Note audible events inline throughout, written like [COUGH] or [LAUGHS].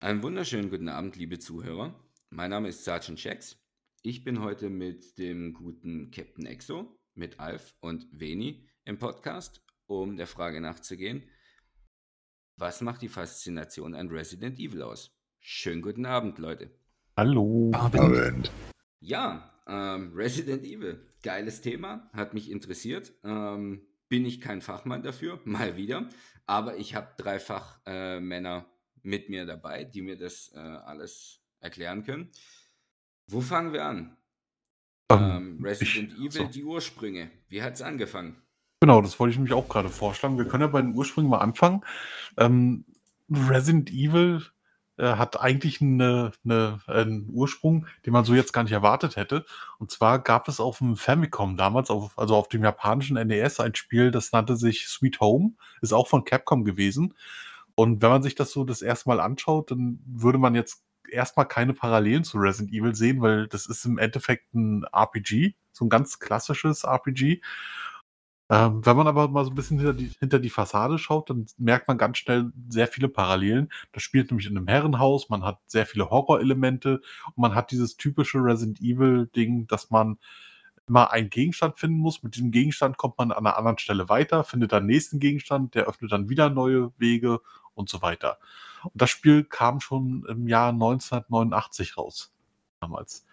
Einen wunderschönen guten Abend, liebe Zuhörer. Mein Name ist Sergeant Shax. Ich bin heute mit dem guten Captain Exo, mit Alf und Veni im Podcast, um der Frage nachzugehen, was macht die Faszination an Resident Evil aus? Schönen guten Abend, Leute. Hallo. Abend. Ja, ähm, Resident Evil, geiles Thema, hat mich interessiert. Ähm, bin ich kein Fachmann dafür, mal wieder, aber ich habe drei Fachmänner äh, mit mir dabei, die mir das äh, alles erklären können. Wo fangen wir an? Ähm, Ähm, Resident ich- Evil, so. die Ursprünge. Wie hat es angefangen? Genau, das wollte ich mich auch gerade vorschlagen. Wir können ja bei den Ursprüngen mal anfangen. Ähm, Resident Evil äh, hat eigentlich eine, eine, einen Ursprung, den man so jetzt gar nicht erwartet hätte. Und zwar gab es auf dem Famicom damals, auf, also auf dem japanischen NES, ein Spiel, das nannte sich Sweet Home, ist auch von Capcom gewesen. Und wenn man sich das so das erste Mal anschaut, dann würde man jetzt erstmal keine Parallelen zu Resident Evil sehen, weil das ist im Endeffekt ein RPG, so ein ganz klassisches RPG. Ähm, wenn man aber mal so ein bisschen hinter die, hinter die Fassade schaut, dann merkt man ganz schnell sehr viele Parallelen. Das spielt nämlich in einem Herrenhaus, man hat sehr viele Horrorelemente und man hat dieses typische Resident Evil-Ding, dass man immer einen Gegenstand finden muss. Mit diesem Gegenstand kommt man an einer anderen Stelle weiter, findet dann nächsten Gegenstand, der öffnet dann wieder neue Wege und so weiter. Und das Spiel kam schon im Jahr 1989 raus, damals.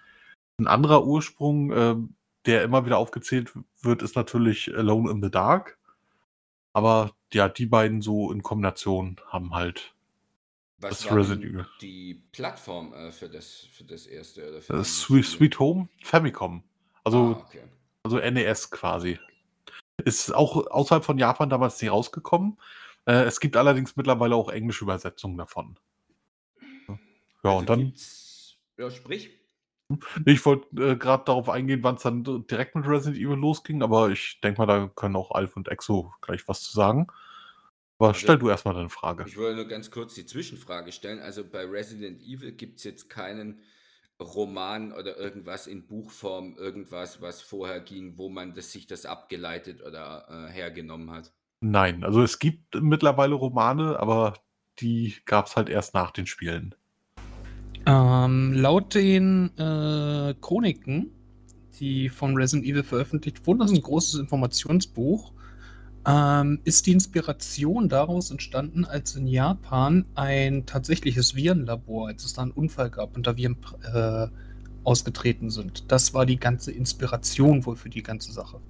Ein anderer Ursprung, ähm, der immer wieder aufgezählt wird, ist natürlich Alone in the Dark. Aber ja, die beiden so in Kombination haben halt Was Das Resident Evil. die Plattform äh, für, das, für das erste? Oder für äh, die Sweet? Sweet Home Famicom. Also, ah, okay. also NES quasi. Ist auch außerhalb von Japan damals nicht rausgekommen. Äh, es gibt allerdings mittlerweile auch englische Übersetzungen davon. Ja, Also und dann, Ja, sprich. ich wollte äh, gerade darauf eingehen, wann es dann direkt mit Resident Evil losging, aber ich denke mal, da können auch Alf und Exo gleich was zu sagen. Aber Also- stell du erstmal deine Frage. Ich wollte nur ganz kurz die Zwischenfrage stellen. Also bei Resident Evil gibt es jetzt keinen Roman oder irgendwas in Buchform, irgendwas, was vorher ging, wo man das, sich das abgeleitet oder äh, hergenommen hat. Nein, also es gibt mittlerweile Romane, aber die gab es halt erst nach den Spielen. Ähm, laut den äh, Chroniken, die von Resident Evil veröffentlicht wurden, das ist ein großes Informationsbuch, ähm, ist die Inspiration daraus entstanden, als in Japan ein tatsächliches Virenlabor, als es da einen Unfall gab und da Viren äh, ausgetreten sind. Das war die ganze Inspiration wohl für die ganze Sache.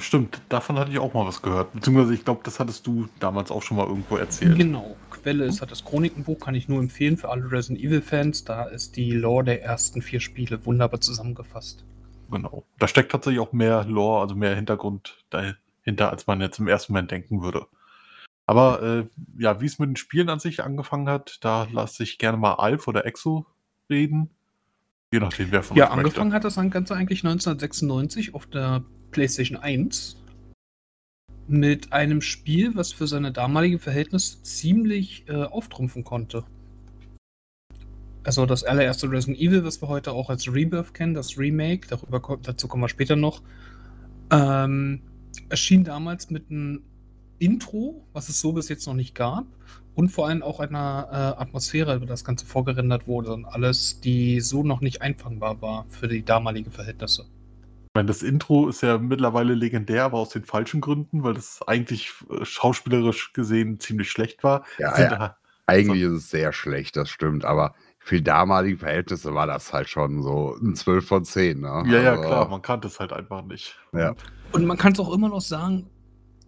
Stimmt, davon hatte ich auch mal was gehört. Beziehungsweise ich glaube, das hattest du damals auch schon mal irgendwo erzählt. Genau. Quelle ist halt das Chronikenbuch, kann ich nur empfehlen für alle Resident Evil-Fans. Da ist die Lore der ersten vier Spiele wunderbar zusammengefasst. Genau. Da steckt tatsächlich auch mehr Lore, also mehr Hintergrund dahinter, als man jetzt im ersten Moment denken würde. Aber äh, ja, wie es mit den Spielen an sich angefangen hat, da lasse ich gerne mal Alf oder Exo reden. Je nachdem, wer von Ja, euch möchte. angefangen hat das Ganze eigentlich 1996 auf der PlayStation 1 mit einem Spiel, was für seine damaligen Verhältnisse ziemlich äh, auftrumpfen konnte. Also das allererste Resident Evil, was wir heute auch als Rebirth kennen, das Remake, darüber, dazu kommen wir später noch, ähm, erschien damals mit einem Intro, was es so bis jetzt noch nicht gab, und vor allem auch einer äh, Atmosphäre, über das Ganze vorgerendert wurde und alles, die so noch nicht einfangbar war für die damaligen Verhältnisse. Ich meine, das Intro ist ja mittlerweile legendär, aber aus den falschen Gründen, weil das eigentlich äh, schauspielerisch gesehen ziemlich schlecht war. Ja, ja, da- eigentlich ist es sehr schlecht, das stimmt, aber für damalige Verhältnisse war das halt schon so ein 12 von 10. Ne? ja, ja, Also, klar, man kannte es halt einfach nicht. Ja. Und man kann es auch immer noch sagen,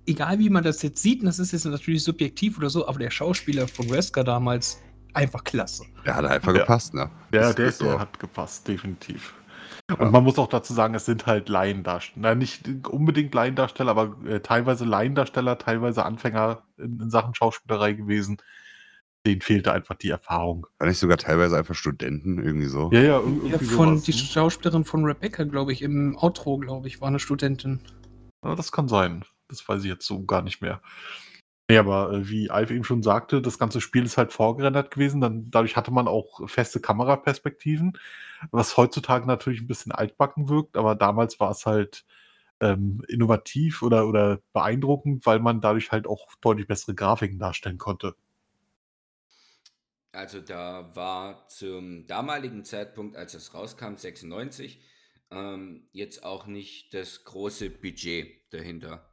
egal wie man das jetzt sieht, und das ist jetzt natürlich subjektiv oder so, aber der Schauspieler von Wesker damals einfach klasse. Der hat einfach Ja. gepasst, ne? Ja, Das der, der so. hat gepasst, definitiv. Und man muss auch dazu sagen, es sind halt Laiendarsteller. Nein, nicht unbedingt Laiendarsteller, aber äh, teilweise Laiendarsteller, teilweise Anfänger in, in Sachen Schauspielerei gewesen. Denen fehlte einfach die Erfahrung. War nicht sogar teilweise einfach Studenten, irgendwie so? Ja, ja, ir- Ja, irgendwie von sowas. die ne? Schauspielerin von Rebecca, glaube ich, im Outro, glaube ich, war eine Studentin. Ja, das kann sein. Das weiß ich jetzt so gar nicht mehr. Nee, aber äh, wie Alf eben schon sagte, das ganze Spiel ist halt vorgerendert gewesen. Dann, dadurch hatte man auch feste Kameraperspektiven, was heutzutage natürlich ein bisschen altbacken wirkt, aber damals war es halt ähm, innovativ oder, oder beeindruckend, weil man dadurch halt auch deutlich bessere Grafiken darstellen konnte. Also da war zum damaligen Zeitpunkt, als es rauskam, 96, ähm, jetzt auch nicht das große Budget dahinter.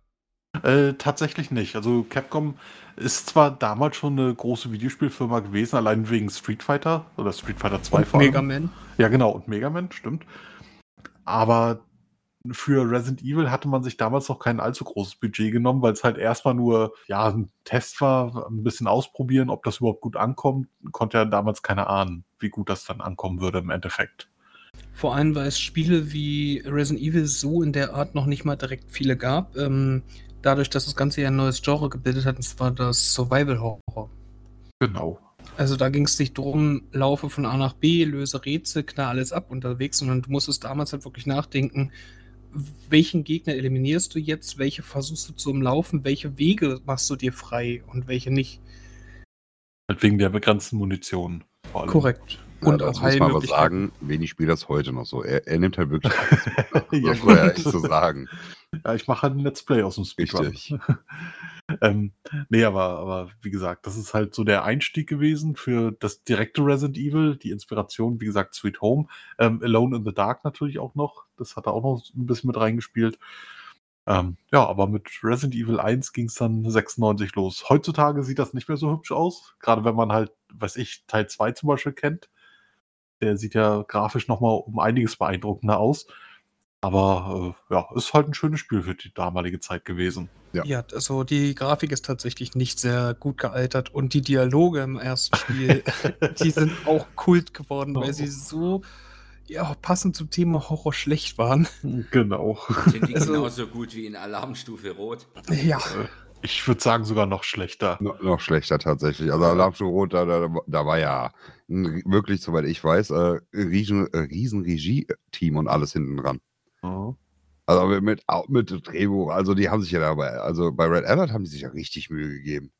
Äh, tatsächlich nicht. Also Capcom ist zwar damals schon eine große Videospielfirma gewesen, allein wegen Street Fighter oder Street Fighter 2 Und vor allem. Mega Man. Ja, genau, und Mega Man, stimmt. Aber für Resident Evil hatte man sich damals noch kein allzu großes Budget genommen, weil es halt erstmal nur ja, ein Test war, ein bisschen ausprobieren, ob das überhaupt gut ankommt. Konnte ja damals keiner ahnen, wie gut das dann ankommen würde im Endeffekt. Vor allem, weil es Spiele wie Resident Evil so in der Art noch nicht mal direkt viele gab. Ähm, dadurch, dass das Ganze ja ein neues Genre gebildet hat, und zwar das Survival Horror. Genau. Also da ging es nicht drum, laufe von A nach B, löse Rätsel, knall alles ab unterwegs, sondern du musstest damals halt wirklich nachdenken, welchen Gegner eliminierst du jetzt, welche versuchst du zu umlaufen, welche Wege machst du dir frei und welche nicht. Halt wegen der begrenzten Munition. Vor allem. Korrekt. Ja, Und das auch muss man aber sagen, wenig spielt das heute noch so. Er, er nimmt halt wirklich mit. [LAUGHS] Ja, muss ja echt so sagen. Ja, ich mache halt ein Let's Play aus dem Speedrun. Richtig. [LAUGHS] ähm, nee, aber, aber wie gesagt, das ist halt so der Einstieg gewesen für das direkte Resident Evil, die Inspiration, wie gesagt, Sweet Home. Ähm, Alone in the Dark natürlich auch noch. Das hat er auch noch ein bisschen mit reingespielt. Ähm, ja, aber mit Resident Evil 1 ging es dann 96 los. Heutzutage sieht das nicht mehr so hübsch aus. Gerade wenn man halt, weiß ich, Teil 2 zum Beispiel kennt. Der sieht ja grafisch nochmal um einiges beeindruckender aus. Aber äh, ja, ist halt ein schönes Spiel für die damalige Zeit gewesen. Ja. Ja, also die Grafik ist tatsächlich nicht sehr gut gealtert und die Dialoge im ersten Spiel, [LAUGHS] die sind auch Kult geworden, weil sie so ja, passend zum Thema Horror schlecht waren. Genau. Sind die Also- genauso gut wie in Alarmstufe Rot? Ja, Ich würde sagen, sogar noch schlechter. No, noch schlechter tatsächlich. Also Alarmstufe Rot, da, da, da war ja wirklich, soweit ich weiß, äh, riesen, äh, riesen Regie-Team und alles hinten dran. Ja. Also mit, mit, Drehbuch, also die haben sich ja dabei, also bei Red Alert haben die sich ja richtig Mühe gegeben.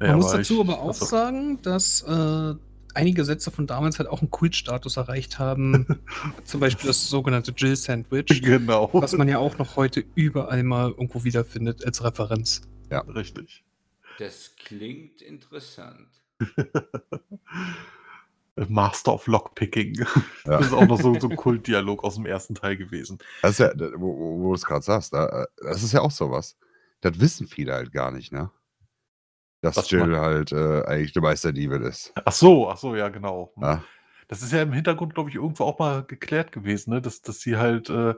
man Ja, muss dazu ich- aber auch achso. sagen, dass äh, einige Sätze von damals halt auch einen Kultstatus erreicht haben. [LAUGHS] Zum Beispiel das sogenannte Jill Sandwich, Genau. was man ja auch noch heute überall mal irgendwo wiederfindet als Referenz. Richtig. Das klingt interessant. [LAUGHS] Master of Lockpicking. Ja. [LAUGHS] Das ist auch noch so, so ein Kultdialog aus dem ersten Teil gewesen. Das ist ja, wo, wo du es gerade sagst, da, das ist ja auch sowas. Das wissen viele halt gar nicht, ne? Dass Was Jill man- halt äh, eigentlich der Meisterdiebe ist. Ach so, ach so, ja, genau. Ja. Das ist ja im Hintergrund, glaube ich, irgendwo auch mal geklärt gewesen, ne? dass, dass sie halt äh,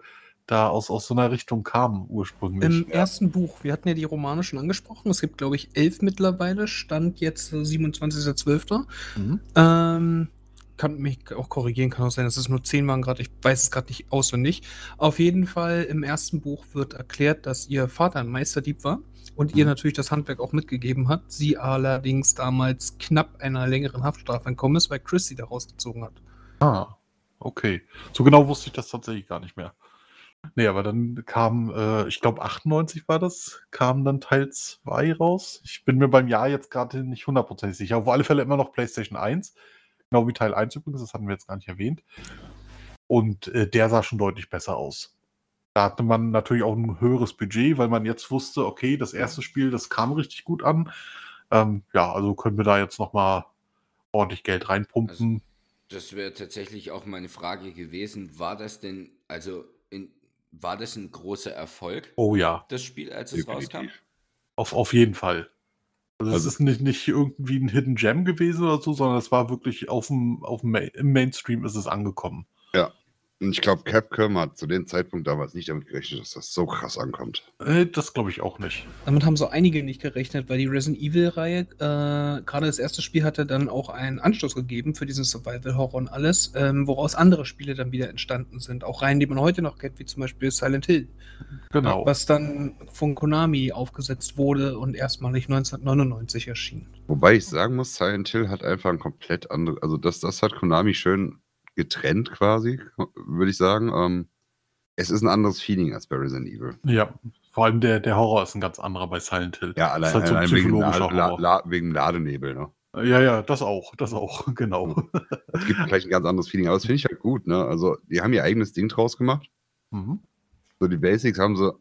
da aus, aus so einer Richtung kamen ursprünglich. Im ersten Buch, wir hatten ja die Romane schon angesprochen, es gibt, glaube ich, elf mittlerweile, stand jetzt äh, 27.12. Mhm. Ähm, kann mich auch korrigieren, kann auch sein, dass es nur zehn waren gerade, ich weiß es gerade nicht auswendig. Auf jeden Fall, im ersten Buch wird erklärt, dass ihr Vater ein Meisterdieb war und ihr Mhm. natürlich das Handwerk auch mitgegeben hat. Sie allerdings damals knapp einer längeren Haftstrafe entkommen ist, weil Chris sie da rausgezogen hat. Ah, okay. So genau wusste ich das tatsächlich gar nicht mehr. Nee, aber dann kam, äh, ich glaube 98 war das, kam dann Teil 2 raus. Ich bin mir beim Jahr jetzt gerade nicht hundertprozentig sicher. Auf alle Fälle immer noch PlayStation 1. Genau wie Teil 1 übrigens, das hatten wir jetzt gar nicht erwähnt. Und äh, der sah schon deutlich besser aus. Da hatte man natürlich auch ein höheres Budget, weil man jetzt wusste, okay, das erste Spiel, das kam richtig gut an. Ähm, ja, also können wir da jetzt nochmal ordentlich Geld reinpumpen. Das wäre tatsächlich auch meine Frage gewesen. War das denn, also war das ein großer Erfolg, oh ja. das Spiel, als es rauskam? Auf, auf jeden Fall. Also, Also- es ist nicht, nicht irgendwie ein Hidden Gem gewesen oder so, sondern es war wirklich auf dem, auf dem Main, Mainstream ist es angekommen. Und ich glaube, Capcom hat zu dem Zeitpunkt damals nicht damit gerechnet, dass das so krass ankommt. Äh, das glaube ich auch nicht. Damit haben so einige nicht gerechnet, weil die Resident Evil-Reihe, äh, gerade das erste Spiel hatte dann auch einen Anstoß gegeben für diesen Survival-Horror und alles, ähm, woraus andere Spiele dann wieder entstanden sind. Auch Reihen, die man heute noch kennt, wie zum Beispiel Silent Hill, Genau. was dann von Konami aufgesetzt wurde und erstmalig 1999 erschien. Wobei ich sagen muss, Silent Hill hat einfach ein komplett anderes, also das, das hat Konami schön getrennt quasi, würde ich sagen. Ähm, es ist ein anderes Feeling als bei Resident Evil. Ja, vor allem der, der Horror ist ein ganz anderer bei Silent Hill. Ja, allein, halt so allein wegen, La. La wegen Ladenebel. Ne? Ja, ja, das auch, das auch, [LAUGHS] genau. Es gibt vielleicht ein ganz anderes Feeling, aber das finde ich halt gut. Ne? Also, die haben ihr eigenes Ding draus gemacht. Mhm. So, die Basics haben sie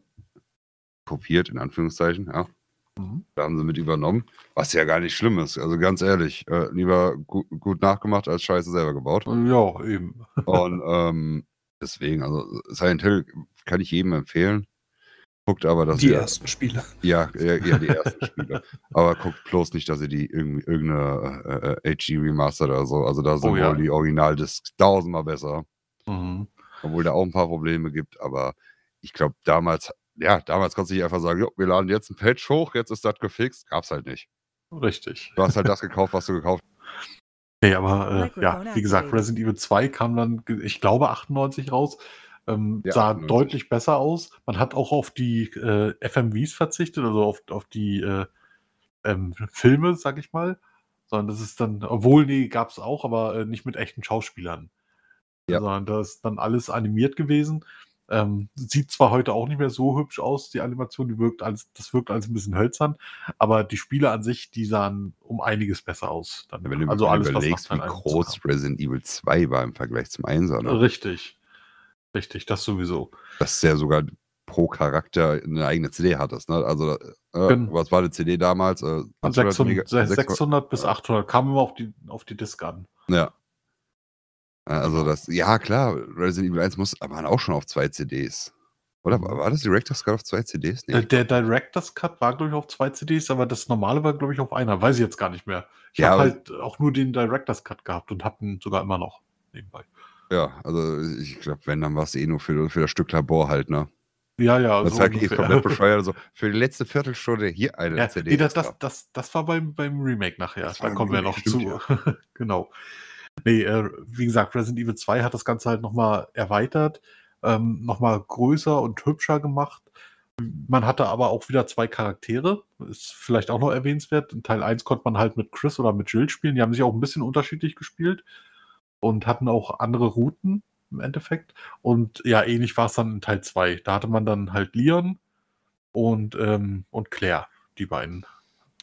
kopiert, in Anführungszeichen. Ja. Mhm. Da haben sie mit übernommen, was ja gar nicht schlimm ist. Also ganz ehrlich, äh, lieber gu gut nachgemacht als Scheiße selber gebaut. Ja, eben. [LAUGHS] Und ähm, deswegen, also Silent Hill kann ich jedem empfehlen. Guckt aber, dass Die ihr, ersten Spiele. ja, ja, ja, die [LAUGHS] ersten Spiele. Aber guckt bloß nicht, dass ihr die irgendwie irgendeine äh, äh, HD Remastered oder so. Also da sind Oh ja. wohl die Originaldiscs tausendmal besser. Mhm. Obwohl da auch ein paar Probleme gibt. Aber ich glaube, damals, ja, damals konntest du nicht einfach sagen, jo, wir laden jetzt ein Patch hoch, jetzt ist das gefixt. Gab's halt nicht. Richtig. Du hast halt das gekauft, was du gekauft [LAUGHS] Nee, aber äh, ja, wie gesagt. Resident Evil 2 kam dann, ich glaube, 98 raus. Ähm, Ja, sah 98. deutlich besser aus. Man hat auch auf die äh, FMVs verzichtet, also auf, auf die äh, ähm, Filme, sag ich mal. Sondern das ist dann, obwohl, nee, gab es auch, aber äh, nicht mit echten Schauspielern. Ja. Sondern das ist dann alles animiert gewesen. Ähm, sieht zwar heute auch nicht mehr so hübsch aus, die Animation, die wirkt alles, das wirkt alles ein bisschen hölzern, aber die Spiele an sich, die sahen um einiges besser aus. Dann, Wenn du also alles, was überlegst, nach wie groß Resident Evil 2 war im Vergleich zum 1er. kam. Ne? Richtig. Richtig, das sowieso. Dass du ja sogar pro Charakter eine eigene CD hattest. Ne? Also, äh, Genau. was war die CD damals? Äh, 600, Mega- 600 bis 800 kam immer auf die, auf die Disk an. Ja. Äh, Also das, ja klar, Resident Evil 1 muss, aber auch schon auf zwei CDs. Oder war, war das Director's Cut auf zwei CDs? Der, der Director's Cut war, glaube ich, auf zwei CDs, aber das normale war, glaube ich, auf einer. Weiß ich jetzt gar nicht mehr. Ich Ja, habe halt auch nur den Director's Cut gehabt und habe ihn sogar immer noch nebenbei. ja, also ich glaube, wenn, dann war es eh nur für, für das Stück Labor halt, ne? Ja, ja. Das so eh ungefähr. komplett [LAUGHS] bescheuert. So, für die letzte Viertelstunde hier eine Ja, CD. nee, das, das, das, das war beim, beim Remake nachher. Da kommen wir noch zu. [LAUGHS] genau. Nee, äh, wie gesagt, Resident Evil 2 hat das Ganze halt nochmal erweitert, ähm, nochmal größer und hübscher gemacht. Man hatte aber auch wieder zwei Charaktere. Ist vielleicht auch noch erwähnenswert. In Teil 1 konnte man halt mit Chris oder mit Jill spielen. Die haben sich auch ein bisschen unterschiedlich gespielt und hatten auch andere Routen im Endeffekt. Und ja, ähnlich war es dann in Teil 2. Da hatte man dann halt Leon und, ähm, und Claire, die beiden.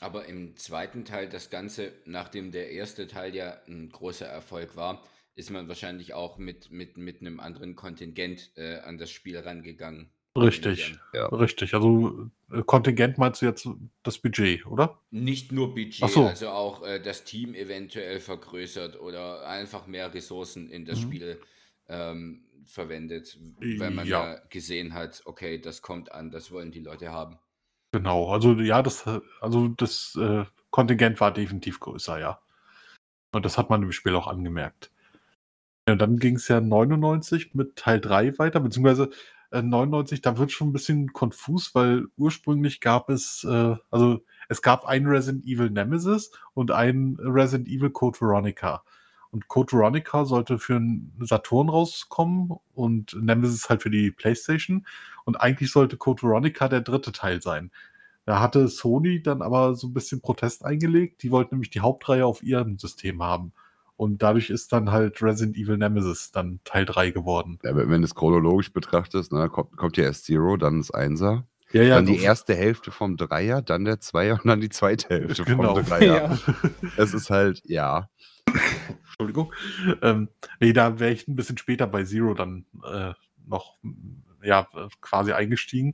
Aber im zweiten Teil das Ganze, nachdem der erste Teil ja ein großer Erfolg war, ist man wahrscheinlich auch mit, mit, mit einem anderen Kontingent äh, an das Spiel rangegangen. Richtig. Ja. Richtig, also äh, Kontingent meinst du jetzt das Budget, oder? Nicht nur Budget, so. also auch äh, das Team eventuell vergrößert oder einfach mehr Ressourcen in das Mhm. Spiel ähm, verwendet, wenn man ja. gesehen hat, okay, das kommt an, das wollen die Leute haben. Genau, also ja, das, also das äh, Kontingent war definitiv größer, ja. Und das hat man im Spiel auch angemerkt. Und dann ging es ja 99 mit Teil 3 weiter, beziehungsweise äh, 99, da wird schon ein bisschen konfus, weil ursprünglich gab es, äh, also es gab ein Resident Evil Nemesis und ein Resident Evil Code Veronica. Und Code Veronica sollte für einen Saturn rauskommen und Nemesis halt für die PlayStation. Und eigentlich sollte Code Veronica der dritte Teil sein. Da hatte Sony dann aber so ein bisschen Protest eingelegt. Die wollten nämlich die Hauptreihe auf ihrem System haben. Und dadurch ist dann halt Resident Evil Nemesis dann Teil 3 geworden. Ja, wenn du es chronologisch betrachtest, ne, kommt, kommt ja erst Zero, dann das Einser, Ja, dann die erste Hälfte vom Dreier, dann der Zweier und dann die zweite Hälfte Genau. vom Dreier. Ja. Es ist halt, ja, Entschuldigung. Ähm, nee, da wäre ich ein bisschen später bei Zero dann äh, noch ja, quasi eingestiegen.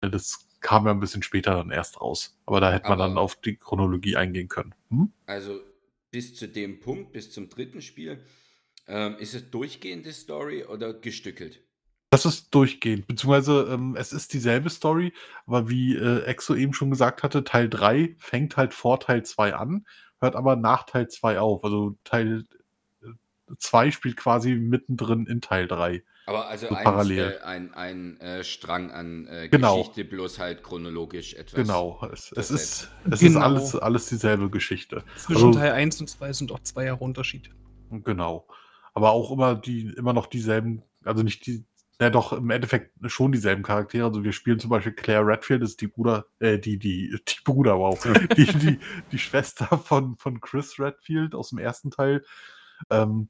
Das kam ja ein bisschen später dann erst raus. Aber da hätte man Aber- dann auf die Chronologie eingehen können. Hm? Also bis zu dem Punkt, bis zum dritten Spiel, ähm, ist es durchgehende Story oder gestückelt? Das ist durchgehend, beziehungsweise ähm, es ist dieselbe Story, aber wie äh, Exo eben schon gesagt hatte, Teil 3 fängt halt vor Teil 2 an, hört aber nach Teil 2 auf. Also Teil 2 spielt quasi mittendrin in Teil 3. Aber also So eins, parallel. äh, ein, ein äh, Strang an äh, Genau. Geschichte, bloß halt chronologisch etwas. Genau, es, es ist, es ist Genau. alles, alles dieselbe Geschichte. Zwischen Also- Teil 1 und 2 sind auch zwei Jahre Unterschied. Genau. Aber auch immer die, immer noch dieselben, also nicht die, ja doch, im Endeffekt schon dieselben Charaktere. Also wir spielen zum Beispiel Claire Redfield, ist die Bruder, äh, die, die, [LAUGHS] die Bruder, wow. [LAUGHS] die, die, die Schwester von, von Chris Redfield aus dem ersten Teil. Ähm,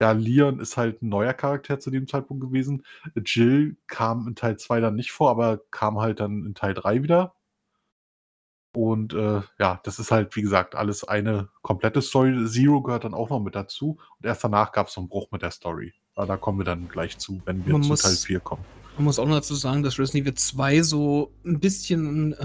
ja, Leon ist halt ein neuer Charakter zu dem Zeitpunkt gewesen. Jill kam in Teil 2 dann nicht vor, aber kam halt dann in Teil 3 wieder. Und äh, ja, das ist halt, wie gesagt, alles eine komplette Story. Zero gehört dann auch noch mit dazu. Und erst danach gab es so einen Bruch mit der Story. Aber da kommen wir dann gleich zu, wenn wir Man zu muss- Teil 4 kommen. Man muss auch noch dazu sagen, dass Resident Evil 2 so ein bisschen äh,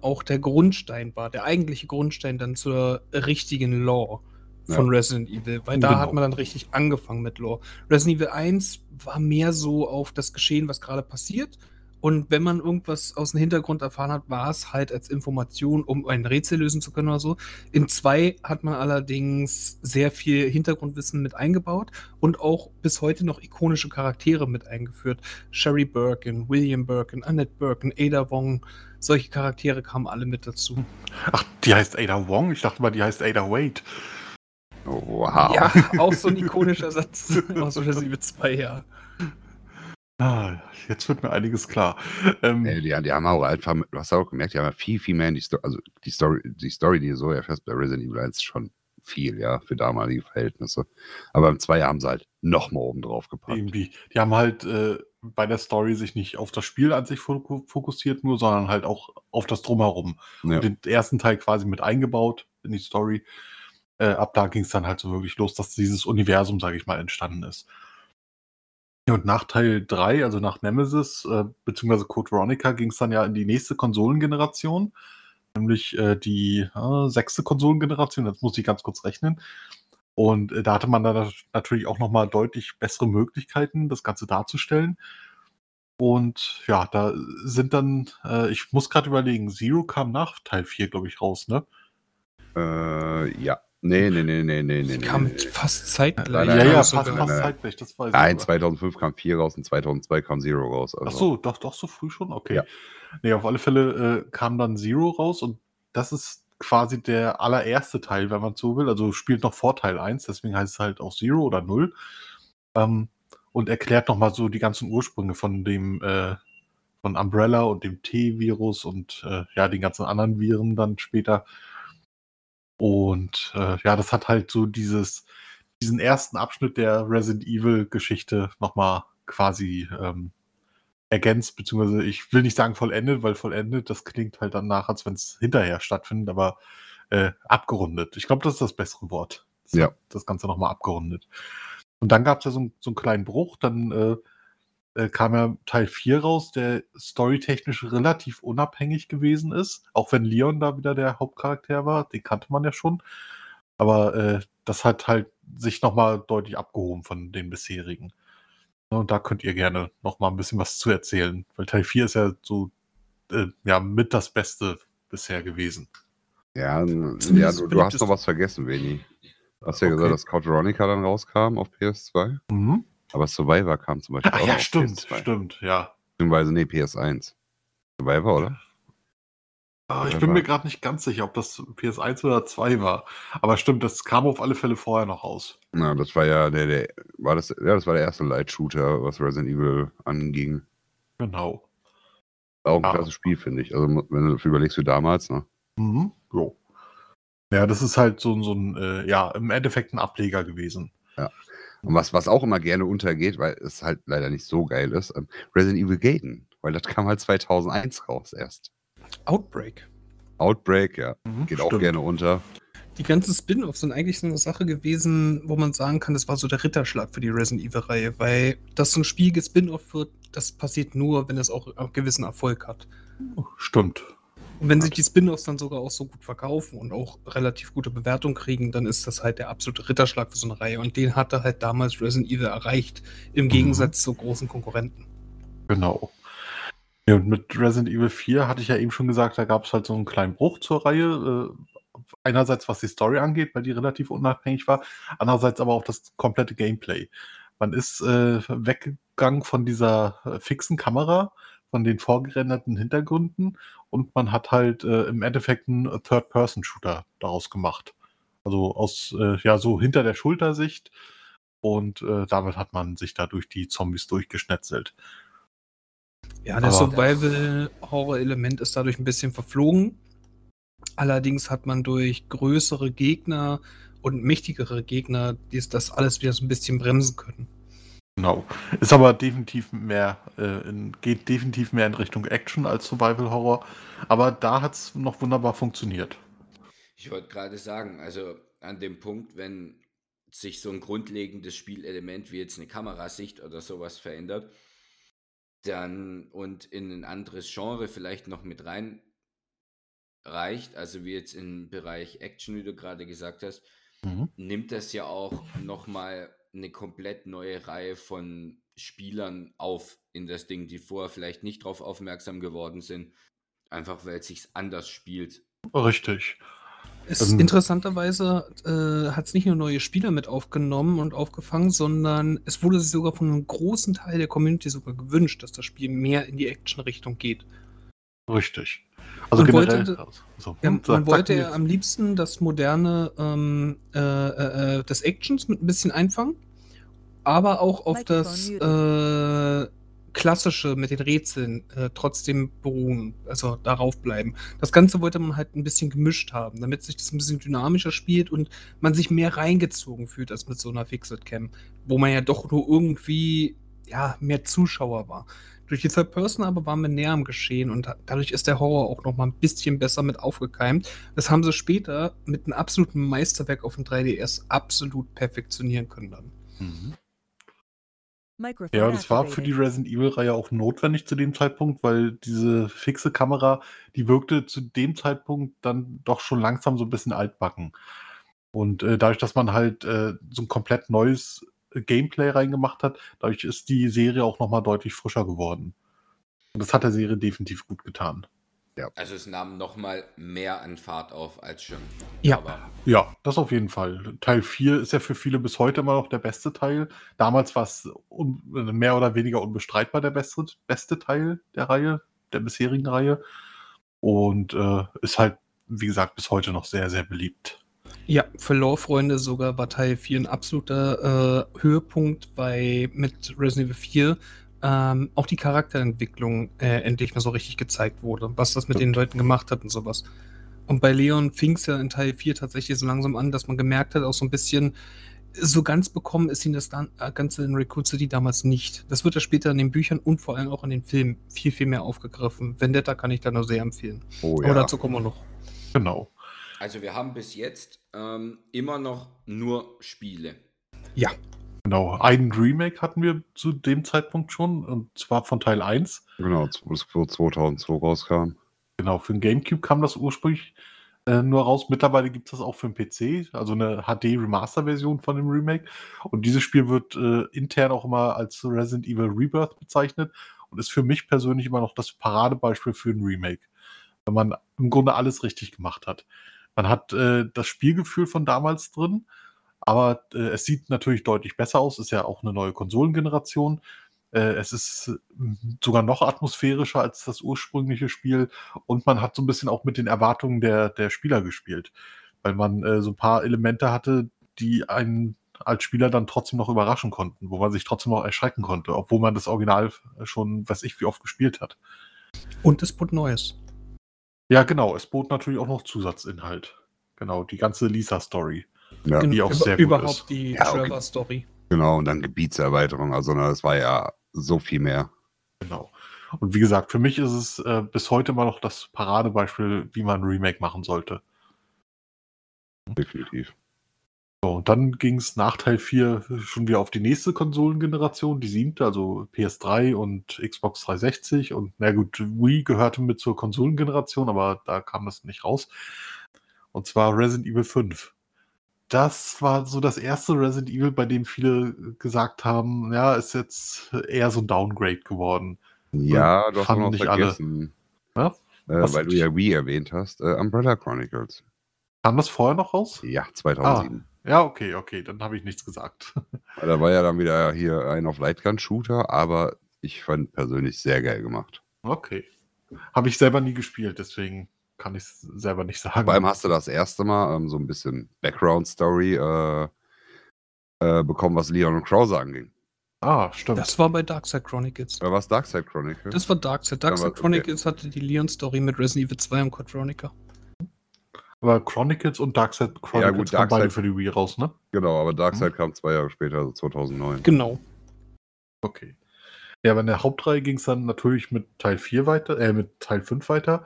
auch der Grundstein war, der eigentliche Grundstein dann zur richtigen Lore von Ja. Resident Evil, weil da Genau. hat man dann richtig angefangen mit Lore. Resident Evil 1 war mehr so auf das Geschehen, was gerade passiert. Und wenn man irgendwas aus dem Hintergrund erfahren hat, war es halt als Information, um ein Rätsel lösen zu können oder so. In 2 hat man allerdings sehr viel Hintergrundwissen mit eingebaut und auch bis heute noch ikonische Charaktere mit eingeführt. Sherry Birkin, William Birkin, Annette Birkin, Ada Wong, solche Charaktere kamen alle mit dazu. Ach, die heißt Ada Wong? Ich dachte mal, die heißt Ada Wade. Oh, wow. Ja, auch so ein ikonischer Satz [LAUGHS] aus Resident Evil 2, ja. Ah, jetzt wird mir einiges klar. Ähm, Ey, die, die haben auch einfach, du hast auch gemerkt, die haben ja viel, viel mehr in die Story, also die Story, die Story, die du so erfährst bei Resident Evil 1 ist schon viel, ja, für damalige Verhältnisse. Aber im 2 haben sie halt noch mal oben drauf gepackt. irgendwie. Die haben halt äh, bei der Story sich nicht auf das Spiel an sich fok- fokussiert, nur, sondern halt auch auf das Drumherum. Ja. Und den ersten Teil quasi mit eingebaut in die Story. Äh, ab da ging es dann halt so wirklich los, dass dieses Universum, sage ich mal, entstanden ist. Und nach Teil 3, also nach Nemesis, äh, beziehungsweise Code Veronica, ging es dann ja in die nächste Konsolengeneration, nämlich äh, die äh, sechste Konsolengeneration, jetzt muss ich ganz kurz rechnen. Und äh, da hatte man dann natürlich auch nochmal deutlich bessere Möglichkeiten, das Ganze darzustellen. Und ja, da sind dann, äh, ich muss gerade überlegen, Zero kam nach Teil 4, glaube ich, raus, ne? Äh, ja. Nee, nee, nee, nee, nee, nee. Kam nee, nee. fast zeitgleich. Nein, ja, nein, ja, nein, fast, fast nein. zeitgleich, das weiß Nein, ich. 2005 kam 4 raus und 2002 kam Zero raus. Also. Ach so, doch, doch so früh schon? Okay. Ja. Nee, auf alle Fälle äh, kam dann Zero raus und das ist quasi der allererste Teil, wenn man so will. Also spielt noch vor Teil 1, deswegen heißt es halt auch Zero oder Null. Ähm, und erklärt nochmal so die ganzen Ursprünge von dem, äh, von Umbrella und dem T-Virus und äh, ja, den ganzen anderen Viren dann später. Und äh, ja, das hat halt so dieses, diesen ersten Abschnitt der Resident Evil-Geschichte nochmal quasi ähm, ergänzt, beziehungsweise ich will nicht sagen vollendet, weil vollendet, das klingt halt danach, als wenn es hinterher stattfindet, aber äh, abgerundet. Ich glaube, das ist das bessere Wort. Das Ja. Das Ganze nochmal abgerundet. Und dann gab es ja so, einen- so einen kleinen Bruch, dann äh, äh, kam ja Teil 4 raus, der storytechnisch relativ unabhängig gewesen ist, auch wenn Leon da wieder der Hauptcharakter war, den kannte man ja schon. Aber äh, das hat halt sich nochmal deutlich abgehoben von den bisherigen. Ja, Und da könnt ihr gerne nochmal ein bisschen was zu erzählen, weil Teil 4 ist ja so äh, ja, mit das Beste bisher gewesen. Ja, ja du, du hast noch was vergessen, Veni. Du hast ja Okay. gesagt, dass Code Veronica dann rauskam auf PS2. Mhm. Aber Survivor kam zum Beispiel Ach auch ja, stimmt, PS2. stimmt, ja. Beziehungsweise, nee, PS1. Survivor, oder? Ah, ich Ja, bin mir gerade nicht ganz sicher, ob das PS1 oder 2 war. Aber stimmt, das kam auf alle Fälle vorher noch raus. Na, das war ja der, der, war das, ja, das war der erste Light-Shooter, was Resident Evil anging. Genau. Auch ein Ah. klasse Spiel, finde ich. Also, wenn du überlegst, für damals, ne? Mhm. Jo. Ja, das ist halt so, so ein, äh, ja, im Endeffekt ein Ableger gewesen. Und was, was auch immer gerne untergeht, weil es halt leider nicht so geil ist, ähm, Resident Evil Gaten. Weil das kam halt 2001 raus erst. Outbreak. Outbreak, ja. Mhm, Geht auch stimmt. gerne unter. Die ganzen Spin-offs sind eigentlich so eine Sache gewesen, wo man sagen kann, das war so der Ritterschlag für die Resident Evil-Reihe, weil das so ein Spiel gespin-off wird, das passiert nur, wenn es auch einen gewissen Erfolg hat. Stimmt. Und wenn sich die Spin-offs dann sogar auch so gut verkaufen und auch relativ gute Bewertung kriegen, dann ist das halt der absolute Ritterschlag für so eine Reihe. Und den hatte halt damals Resident Evil erreicht, im Gegensatz zu großen Konkurrenten. Genau. Ja, und mit Resident Evil 4 hatte ich ja eben schon gesagt, da gab es halt so einen kleinen Bruch zur Reihe. Äh, einerseits, was die Story angeht, weil die relativ unabhängig war, andererseits aber auch das komplette Gameplay. Man ist äh, weggegangen von dieser äh, fixen Kamera, von den vorgerenderten Hintergründen und man hat halt äh, im Endeffekt einen Third-Person-Shooter daraus gemacht. Also aus, äh, ja, so hinter der Schultersicht und äh, damit hat man sich da durch die Zombies durchgeschnetzelt. Ja, das Survival-Horror-Element ist dadurch ein bisschen verflogen. Allerdings hat man durch größere Gegner und mächtigere Gegner dies, das alles wieder so ein bisschen bremsen können. Genau. Ist aber definitiv mehr, äh, in, geht definitiv mehr in Richtung Action als Survival Horror. Aber da hat es noch wunderbar funktioniert. Ich wollte gerade sagen, also an dem Punkt, wenn sich so ein grundlegendes Spielelement wie jetzt eine Kamerasicht oder sowas verändert, dann und in ein anderes Genre vielleicht noch mit rein reicht, also wie jetzt im Bereich Action, wie du gerade gesagt hast, Mhm. nimmt das ja auch nochmal eine komplett neue Reihe von Spielern auf in das Ding, die vorher vielleicht nicht drauf aufmerksam geworden sind, einfach weil es sich anders spielt. Richtig. Es, Ähm. interessanterweise äh, hat es nicht nur neue Spieler mit aufgenommen und aufgefangen, sondern es wurde sich sogar von einem großen Teil der Community sogar gewünscht, dass das Spiel mehr in die Action-Richtung geht. Richtig. Also Man generell. wollte- also, Ja, hm, man sag- wollte sag ja am liebsten das moderne ähm, äh, äh, äh, des Actions mit ein bisschen einfangen, aber auch auf das äh, klassische mit den Rätseln äh, trotzdem beruhen, also darauf bleiben. Das Ganze wollte man halt ein bisschen gemischt haben, damit sich das ein bisschen dynamischer spielt und man sich mehr reingezogen fühlt als mit so einer Fixed Cam, wo man ja doch nur irgendwie ja mehr Zuschauer war. Durch die Third Person aber waren wir näher am Geschehen und da- dadurch ist der Horror auch noch mal ein bisschen besser mit aufgekeimt. Das haben sie später mit einem absoluten Meisterwerk auf dem 3DS absolut perfektionieren können dann. Mhm. Ja, das war für die. Resident Evil-Reihe auch notwendig zu dem Zeitpunkt, weil diese fixe Kamera, die wirkte zu dem Zeitpunkt dann doch schon langsam so ein bisschen altbacken. Und äh, dadurch, dass man halt äh, so ein komplett neues Gameplay reingemacht hat, dadurch ist die Serie auch nochmal deutlich frischer geworden. Und das hat der Serie definitiv gut getan. Also es nahm nochmal mehr an Fahrt auf als schon. Ja. Aber Ja, das auf jeden Fall. Teil 4 ist ja für viele bis heute immer noch der beste Teil. Damals war es mehr oder weniger unbestreitbar der beste, beste Teil der Reihe, der bisherigen Reihe. Und äh, ist halt, wie gesagt, bis heute noch sehr, sehr beliebt. Ja, für Lore-Freunde sogar war Teil 4 ein absoluter äh, Höhepunkt bei mit Resident Evil 4. Ähm, auch die Charakterentwicklung äh, endlich mal so richtig gezeigt wurde, was das mit den Leuten gemacht hat und sowas. Und bei Leon fing es ja in Teil 4 tatsächlich so langsam an, dass man gemerkt hat, auch so ein bisschen, so ganz bekommen ist ihn das äh, Ganze in Recruit City damals nicht. Das wird ja später in den Büchern und vor allem auch in den Filmen viel, viel mehr aufgegriffen. Vendetta kann ich da nur sehr empfehlen. Oh Aber ja. dazu kommen wir noch. Genau. Also wir haben bis jetzt ähm, immer noch nur Spiele. Ja, Genau. Ein Remake hatten wir zu dem Zeitpunkt schon, und zwar von Teil 1. Genau, das 2002 rauskam. Genau, für den GameCube kam das ursprünglich äh, nur raus. Mittlerweile gibt es das auch für den PC, also eine HD-Remaster-Version von dem Remake. Und dieses Spiel wird äh, intern auch immer als Resident Evil Rebirth bezeichnet und ist für mich persönlich immer noch das Paradebeispiel für ein Remake. Wenn man im Grunde alles richtig gemacht hat. Man hat äh, das Spielgefühl von damals drin, aber äh, es sieht natürlich deutlich besser aus. Ist ja auch eine neue Konsolengeneration. Äh, es ist äh, sogar noch atmosphärischer als das ursprüngliche Spiel und man hat so ein bisschen auch mit den Erwartungen der, der Spieler gespielt, weil man äh, so ein paar Elemente hatte, die einen als Spieler dann trotzdem noch überraschen konnten, wo man sich trotzdem noch erschrecken konnte, obwohl man das Original schon, weiß ich, wie oft gespielt hat. und es wurde Neues. Ja, genau, es bot natürlich auch noch Zusatzinhalt. Genau, die ganze Lisa-Story. Ja, Die auch sehr gut überhaupt ist. die Ja, okay. Trevor-Story. genau. Und dann Gebietserweiterung. Also, na, das war ja so viel mehr. Genau. Und wie gesagt, für mich ist es äh, bis heute immer noch das Paradebeispiel, wie man ein Remake machen sollte. Definitiv. So, und dann ging es nach Teil 4 schon wieder auf die nächste Konsolengeneration, die siebte, also PS3 und Xbox 360. Und na gut, Wii gehörte mit zur Konsolengeneration, aber da kam das nicht raus. Und zwar Resident Evil 5. Das war so das erste Resident Evil, bei dem viele gesagt haben, ja, ist jetzt eher so ein Downgrade geworden. Ja, du hast noch nicht alle. Ja? Äh, weil du ja Wii erwähnt hast. Äh, Umbrella Chronicles. Kam das vorher noch raus? Ja, 2007. Ja, okay, okay, dann habe ich nichts gesagt. Da war ja dann wieder hier ein auf Lightgun-Shooter, aber ich fand persönlich sehr geil gemacht. Okay. Habe ich selber nie gespielt, deswegen kann ich es selber nicht sagen. Vor allem hast du das erste Mal ähm, so ein bisschen Background-Story äh, äh, bekommen, was Leon und Krauser anging. ah, stimmt. Das war bei Darkseid Chronicles. Oder was Darkside Chronicles? Das war Darkseid. Darkseid Aber okay. Chronicles hatte die Leon-Story mit Resident Evil 2 und Code Veronica. Aber Chronicles und Darkseid Chronicles Ja, gut, kamen beide Darkseid- für die Wii raus, ne? genau, aber Darkseid Mhm. kam zwei Jahre später, also 2009. Genau. Okay. Ja, aber in der Hauptreihe ging es dann natürlich mit Teil 4 weiter, äh, mit Teil 5 weiter.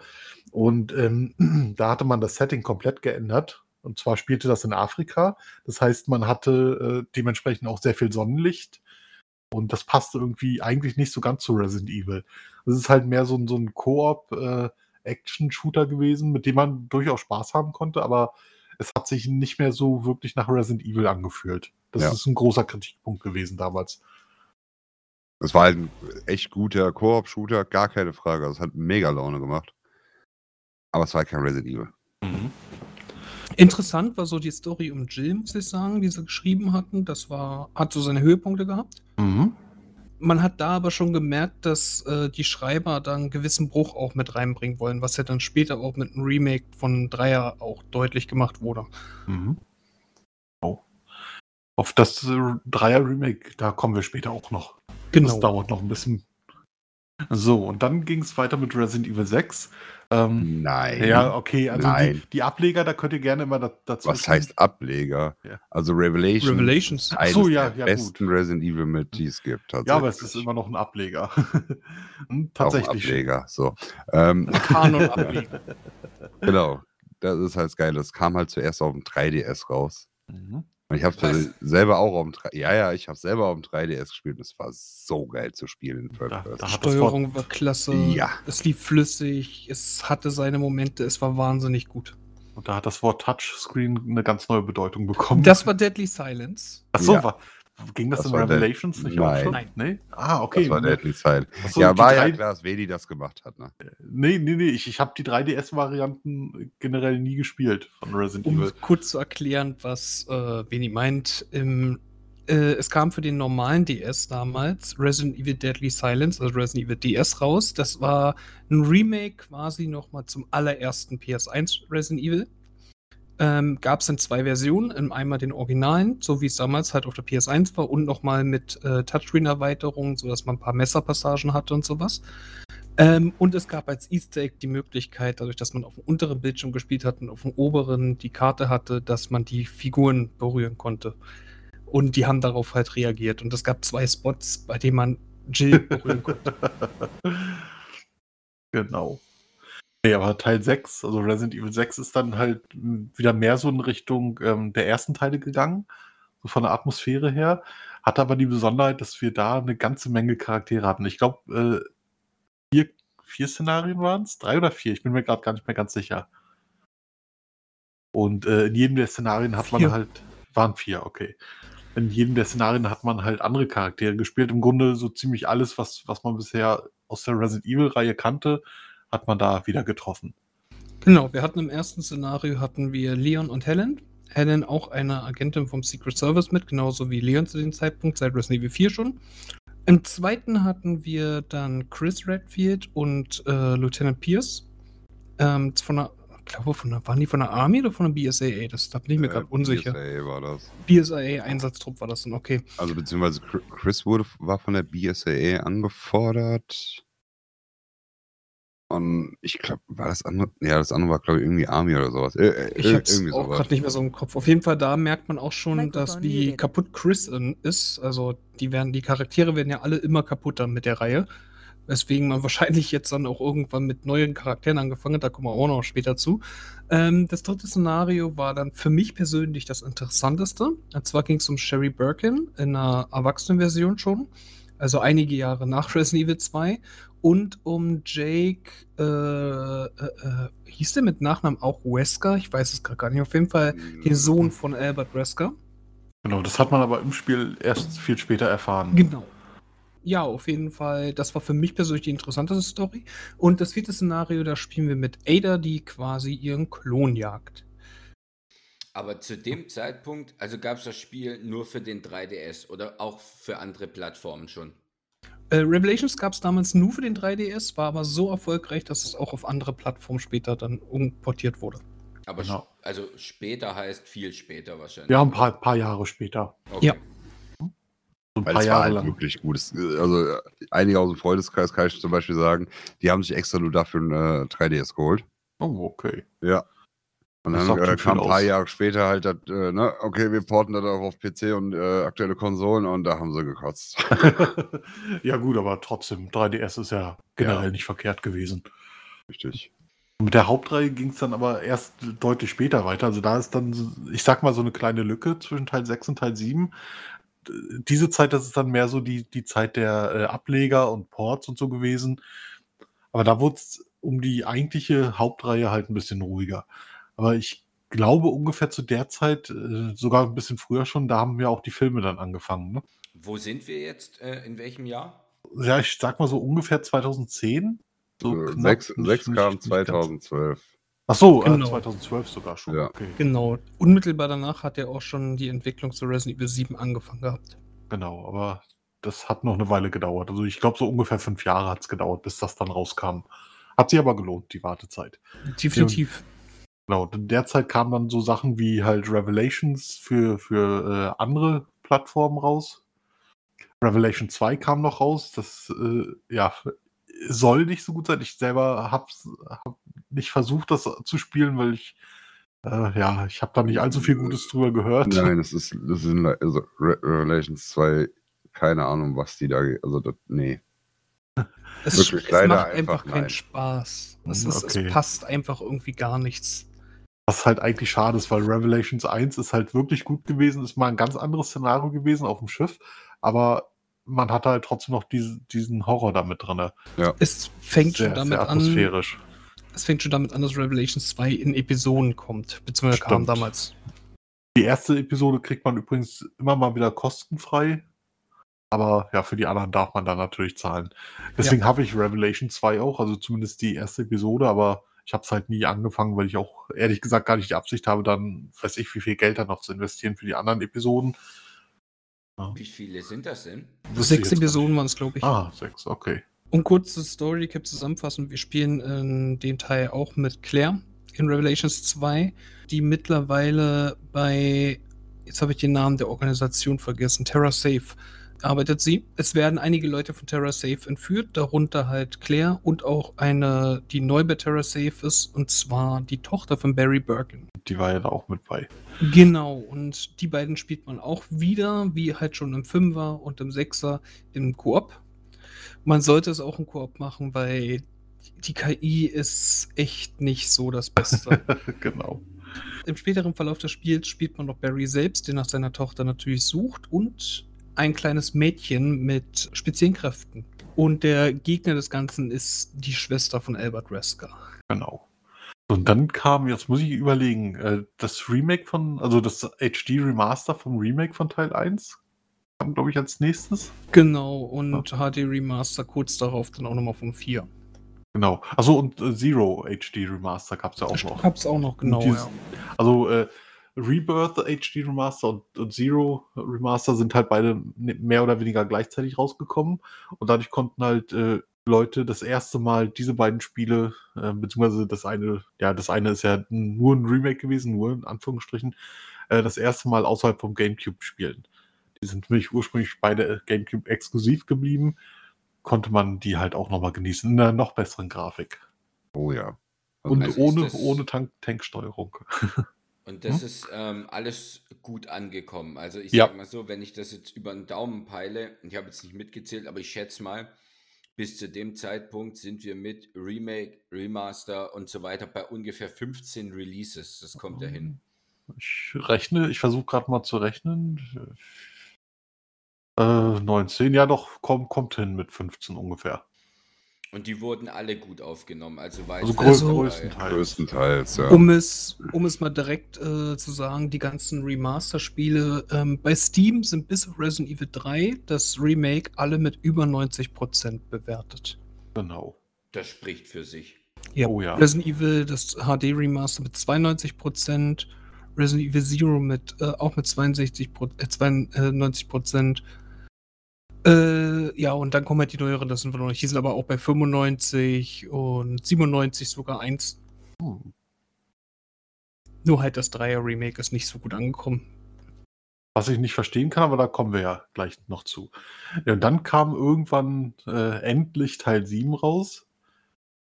Und ähm, [CLEARS THROAT] da hatte man das Setting komplett geändert. Und zwar spielte das in Afrika. Das heißt, man hatte äh, dementsprechend auch sehr viel Sonnenlicht. Und das passte irgendwie eigentlich nicht so ganz zu Resident Evil. Es ist halt mehr so ein, so ein Koop-Action-Shooter gewesen, mit dem man durchaus Spaß haben konnte, aber es hat sich nicht mehr so wirklich nach Resident Evil angefühlt. Das Ja. ist ein großer Kritikpunkt gewesen damals. Es war halt ein echt guter Koop-Shooter, gar keine Frage. Es hat mega Laune gemacht. Aber es war kein Resident Evil. Interessant war so die Story um Jill, muss ich sagen, die sie geschrieben hatten. Das war, hat so seine Höhepunkte gehabt. Mhm. Man hat da aber schon gemerkt, dass äh, die Schreiber da einen gewissen Bruch auch mit reinbringen wollen, was ja dann später auch mit einem Remake von Dreier auch deutlich gemacht wurde. Mhm. Oh. Auf das äh, Dreier-Remake, da kommen wir später auch noch. Genau. Das dauert noch ein bisschen. So, und dann ging es weiter mit Resident Evil 6. Ähm, Nein. ja, okay, also die, Nein. die Ableger, da könnt ihr gerne immer da, dazu. Was heißt Ableger? Ja. Also Revelations. Revelations. Eines so, ja, der ja, besten Resident Evil mit, die es gibt. Ja, aber es ist tatsächlich. immer noch ein Ableger. [LAUGHS] Hm, Auch ein Tatsächlich. Ableger. So. Ähm, Kanon-Ableger. [LAUGHS] genau. Das ist halt das Geile. Es kam halt zuerst auf dem 3DS raus. Mhm. Und ich habe selber auch auf dem 3 Ja, ja, ich habe selber auf dem 3DS gespielt und es war so geil zu spielen in Da- Person. da Steuerung war klasse. Ja. Es lief flüssig. Es hatte seine Momente. Es war wahnsinnig gut. Und da hat das Wort Touchscreen eine ganz neue Bedeutung bekommen. Das war Deadly Silence. Achso, Ja. war, ging das, Das in war der- Revelations nicht Nein. auch schon? Nein. Nee? Ah, okay. Das war Deadly Silent. Achso, ja, die war drei- ja klar, dass Vedi das gemacht hat. Ne? Nee, nee, nee. Ich, ich habe die 3DS-Varianten generell nie gespielt von Resident Um Evil. kurz zu erklären, was äh, Veni meint. Im, äh, es kam für den normalen DS damals Resident Evil Deadly Silence, also Resident Evil DS raus. Das war ein Remake quasi nochmal zum allerersten PS1 Resident Evil. Ähm, Gab es in zwei Versionen. In einmal den Originalen, so wie es damals halt auf der PS1 war, und nochmal mit äh, Touchscreen-Erweiterung, sodass man ein paar Messerpassagen hatte und sowas. Ähm, und es gab als Easter Egg die Möglichkeit, dadurch, dass man auf dem unteren Bildschirm gespielt hat und auf dem oberen die Karte hatte, dass man die Figuren berühren konnte. Und die haben darauf halt reagiert. Und es gab zwei Spots, bei denen man Jill berühren konnte. [LAUGHS] Genau. Nee, aber Teil 6, also Resident Evil 6 ist dann halt wieder mehr so in Richtung ähm, der ersten Teile gegangen, so von der Atmosphäre her. Hat aber die Besonderheit, dass wir da eine ganze Menge Charaktere hatten. Ich glaube, äh, vier, vier Szenarien waren es? Drei oder vier? Ich bin mir gerade gar nicht mehr ganz sicher. Und äh, in jedem der Szenarien hat man Vier. halt, waren vier, okay. In jedem der Szenarien hat man halt andere Charaktere gespielt. Im Grunde so ziemlich alles, was, was man bisher aus der Resident Evil-Reihe kannte, hat man da wieder getroffen. Genau, wir hatten im ersten Szenario hatten wir Leon und Helen. Helen auch eine Agentin vom Secret Service mit, genauso wie Leon zu dem Zeitpunkt, seit Resident Evil 4 schon. Im zweiten hatten wir dann Chris Redfield und äh, Lieutenant Pierce. Ähm, von der, ich glaube, von der, waren die von der Army oder von der BSAA? Das, da bin ich mir gerade unsicher. BSAA war das. BSAA-Einsatztrupp war das dann, okay. Also beziehungsweise Chri- Chris wurde, war von der BSAA angefordert. Und ich glaube, war das andere? Ja, das andere war, glaube ich, irgendwie Army oder sowas. Äh, Ich ir- hab's auch gerade nicht mehr so im Kopf. Auf jeden Fall, da merkt man auch schon, dass Mikrofon wie kaputt Chris ist. Also die werden, die Charaktere werden ja alle immer kaputter mit der Reihe. Weswegen man [LAUGHS] wahrscheinlich jetzt dann auch irgendwann mit neuen Charakteren angefangen hat, da kommen wir auch noch später zu. Ähm, das dritte Szenario war dann für mich persönlich das interessanteste. Und zwar ging es um Sherry Birkin in einer Erwachsenenversion schon. Also einige Jahre nach Resident Evil 2. Und um Jake, äh, äh, äh, hieß der mit Nachnamen auch Wesker? Ich weiß es gerade gar nicht. Auf jeden Fall den Sohn von Albert Wesker. Genau, das hat man aber im Spiel erst viel später erfahren. Genau. Ja, auf jeden Fall. Das war für mich persönlich die interessanteste Story. Und das vierte Szenario, da spielen wir mit Ada, die quasi ihren Klon jagt. Aber zu dem Zeitpunkt, also gab es das Spiel nur für den 3DS oder auch für andere Plattformen schon. Äh, Revelations gab es damals nur für den 3DS, war aber so erfolgreich, dass es auch auf andere Plattformen später dann umportiert wurde. Aber Genau. also später heißt viel später wahrscheinlich. Ja, ein paar, paar Jahre später. Okay. Ja. So ein Weil paar es war Jahre halt lang. wirklich gut. Also äh, einige aus dem Freundeskreis kann ich zum Beispiel sagen, die haben sich extra nur dafür ein äh, 3DS geholt. Oh, okay. Ja. Und Das dann äh, kam ein paar aus. Jahre später halt, das, äh, ne, okay, wir porten das auch auf PC und äh, aktuelle Konsolen und da haben sie gekotzt. [LAUGHS] ja, gut, aber trotzdem, 3DS ist ja generell nicht verkehrt gewesen. Richtig. Mit der Hauptreihe ging es dann aber erst deutlich später weiter. Also da ist dann, ich sag mal, so eine kleine Lücke zwischen Teil 6 und Teil 7. diese Zeit, das ist dann mehr so die, die Zeit der äh, Ableger und Ports und so gewesen. Aber da wurde es um die eigentliche Hauptreihe halt ein bisschen ruhiger. Aber ich glaube ungefähr zu der Zeit, äh, sogar ein bisschen früher schon, da haben ja auch die Filme dann angefangen. Ne? Wo sind wir jetzt? Äh, in welchem Jahr? Ja, ich sag mal so ungefähr 2010. So Äh, knapp, Sechs, nicht- sechs nicht- kam nicht ganz. 2012. Ach so, Genau. äh, 2012 sogar schon. Ja. Okay. Genau. Unmittelbar danach hat er auch schon die Entwicklung zu Resident Evil 7 angefangen gehabt. Genau, aber das hat noch eine Weile gedauert. Also ich glaube, so ungefähr fünf Jahre hat es gedauert, bis das dann rauskam. Hat sich aber gelohnt, die Wartezeit. Definitiv. Genau, und in der Zeit kamen dann so Sachen wie halt Revelations für, für äh, andere Plattformen raus. Revelation 2 kam noch raus. Das äh, ja, soll nicht so gut sein. Ich selber habe hab nicht versucht, das zu spielen, weil ich äh, ja, ich habe da nicht allzu viel Gutes drüber gehört. Nein, das ist, das sind also Re Revelations 2, keine Ahnung, was die da, also das, nee. Es, Wirklich, es macht einfach einfach keinen nein. Spaß. Es, Hm, ist, okay. es passt einfach irgendwie gar nichts. Was halt eigentlich schade ist, weil Revelations 1 ist halt wirklich gut gewesen, ist mal ein ganz anderes Szenario gewesen auf dem Schiff, aber man hat halt trotzdem noch diese, diesen Horror damit drin. Es fängt schon Sehr, damit sehr an. atmosphärisch. Es fängt schon damit an, dass Revelations 2 in Episoden kommt. Beziehungsweise kam Stimmt. damals. Die erste Episode kriegt man übrigens immer mal wieder kostenfrei. Aber ja, für die anderen darf man dann natürlich zahlen. Deswegen habe ich Revelation 2 auch, also zumindest die erste Episode, aber ich habe es halt nie angefangen, weil ich auch ehrlich gesagt gar nicht die Absicht habe, dann weiß ich, wie viel Geld da noch zu investieren für die anderen Episoden. Wie viele sind das denn? Ich Sechs Episoden waren es, glaube ich. Ah, sechs, okay. Um kurz das Story Recap zusammenfassen, wir spielen in dem Teil auch mit Claire in Revelations 2, die mittlerweile bei, jetzt habe ich den Namen der Organisation vergessen, TerraSafe arbeitet sie. Es werden einige Leute von TerraSafe entführt, darunter halt Claire und auch eine, die neu bei TerraSafe ist, und zwar die Tochter von Barry Birkin. Die war ja da auch mit bei. Genau, und die beiden spielt man auch wieder, wie halt schon im Fünfer und im Sechser im Koop. Man sollte es auch im Koop machen, weil die KI ist echt nicht so das Beste. [LAUGHS] genau. Im späteren Verlauf des Spiels spielt man noch Barry selbst, der nach seiner Tochter natürlich sucht, und ein kleines Mädchen mit speziellen Kräften. Und der Gegner des Ganzen ist die Schwester von Albert Wesker. Genau. Und dann kam, jetzt muss ich überlegen, äh, das Remake von, also das HD Remaster vom Remake von Teil 1 kam, glaube ich, als nächstes. Genau, und HD Remaster kurz darauf dann auch nochmal vom 4. Genau. Achso, und äh, Zero HD Remaster gab es ja auch noch. Hab's auch noch, genau. dieses- Ja. Also äh, Rebirth HD Remaster und, und Zero Remaster sind halt beide ne- mehr oder weniger gleichzeitig rausgekommen. Und dadurch konnten halt äh, Leute das erste Mal diese beiden Spiele, äh, beziehungsweise das eine, ja, das eine ist ja nur ein Remake gewesen, nur in Anführungsstrichen, äh, das erste Mal außerhalb vom GameCube spielen. Die sind nämlich ursprünglich beide äh, GameCube exklusiv geblieben. Konnte man die halt auch nochmal genießen, in einer noch besseren Grafik. Oh ja. Also Und ist ohne, ohne Tank Tanksteuerung. [LAUGHS] Und das Hm? ist ähm, alles gut angekommen. Also ich Ja. sag mal so, wenn ich das jetzt über den Daumen peile, ich habe jetzt nicht mitgezählt, aber ich schätze mal, bis zu dem Zeitpunkt sind wir mit Remake, Remaster und so weiter bei ungefähr 15 Releases. Das kommt ja hin. Ich rechne, ich versuche gerade mal zu rechnen. Äh, 19, ja doch, komm, kommt hin mit 15 ungefähr. Und die wurden alle gut aufgenommen. Also, weiß Also, ich grö Also- größtenteils. Größtenteils, ja. Um es, um es mal direkt äh, zu sagen, die ganzen Remaster-Spiele ähm, bei Steam sind bis auf Resident Evil 3 das Remake alle mit über 90% bewertet. Genau. Das spricht für sich. Ja. Oh ja. Resident Evil, das HD Remaster mit 92%, Resident Evil Zero mit äh, auch mit 62 Pro, äh, 92%. Äh, ja, und dann kommen halt die neueren, das sind wir noch nicht. Die sind aber auch bei 95 und 97 sogar eins. Hm. Nur halt das Dreier Remake ist nicht so gut angekommen. Was ich nicht verstehen kann, aber da kommen wir ja gleich noch zu. Ja, und dann kam irgendwann äh, endlich Teil 7 raus.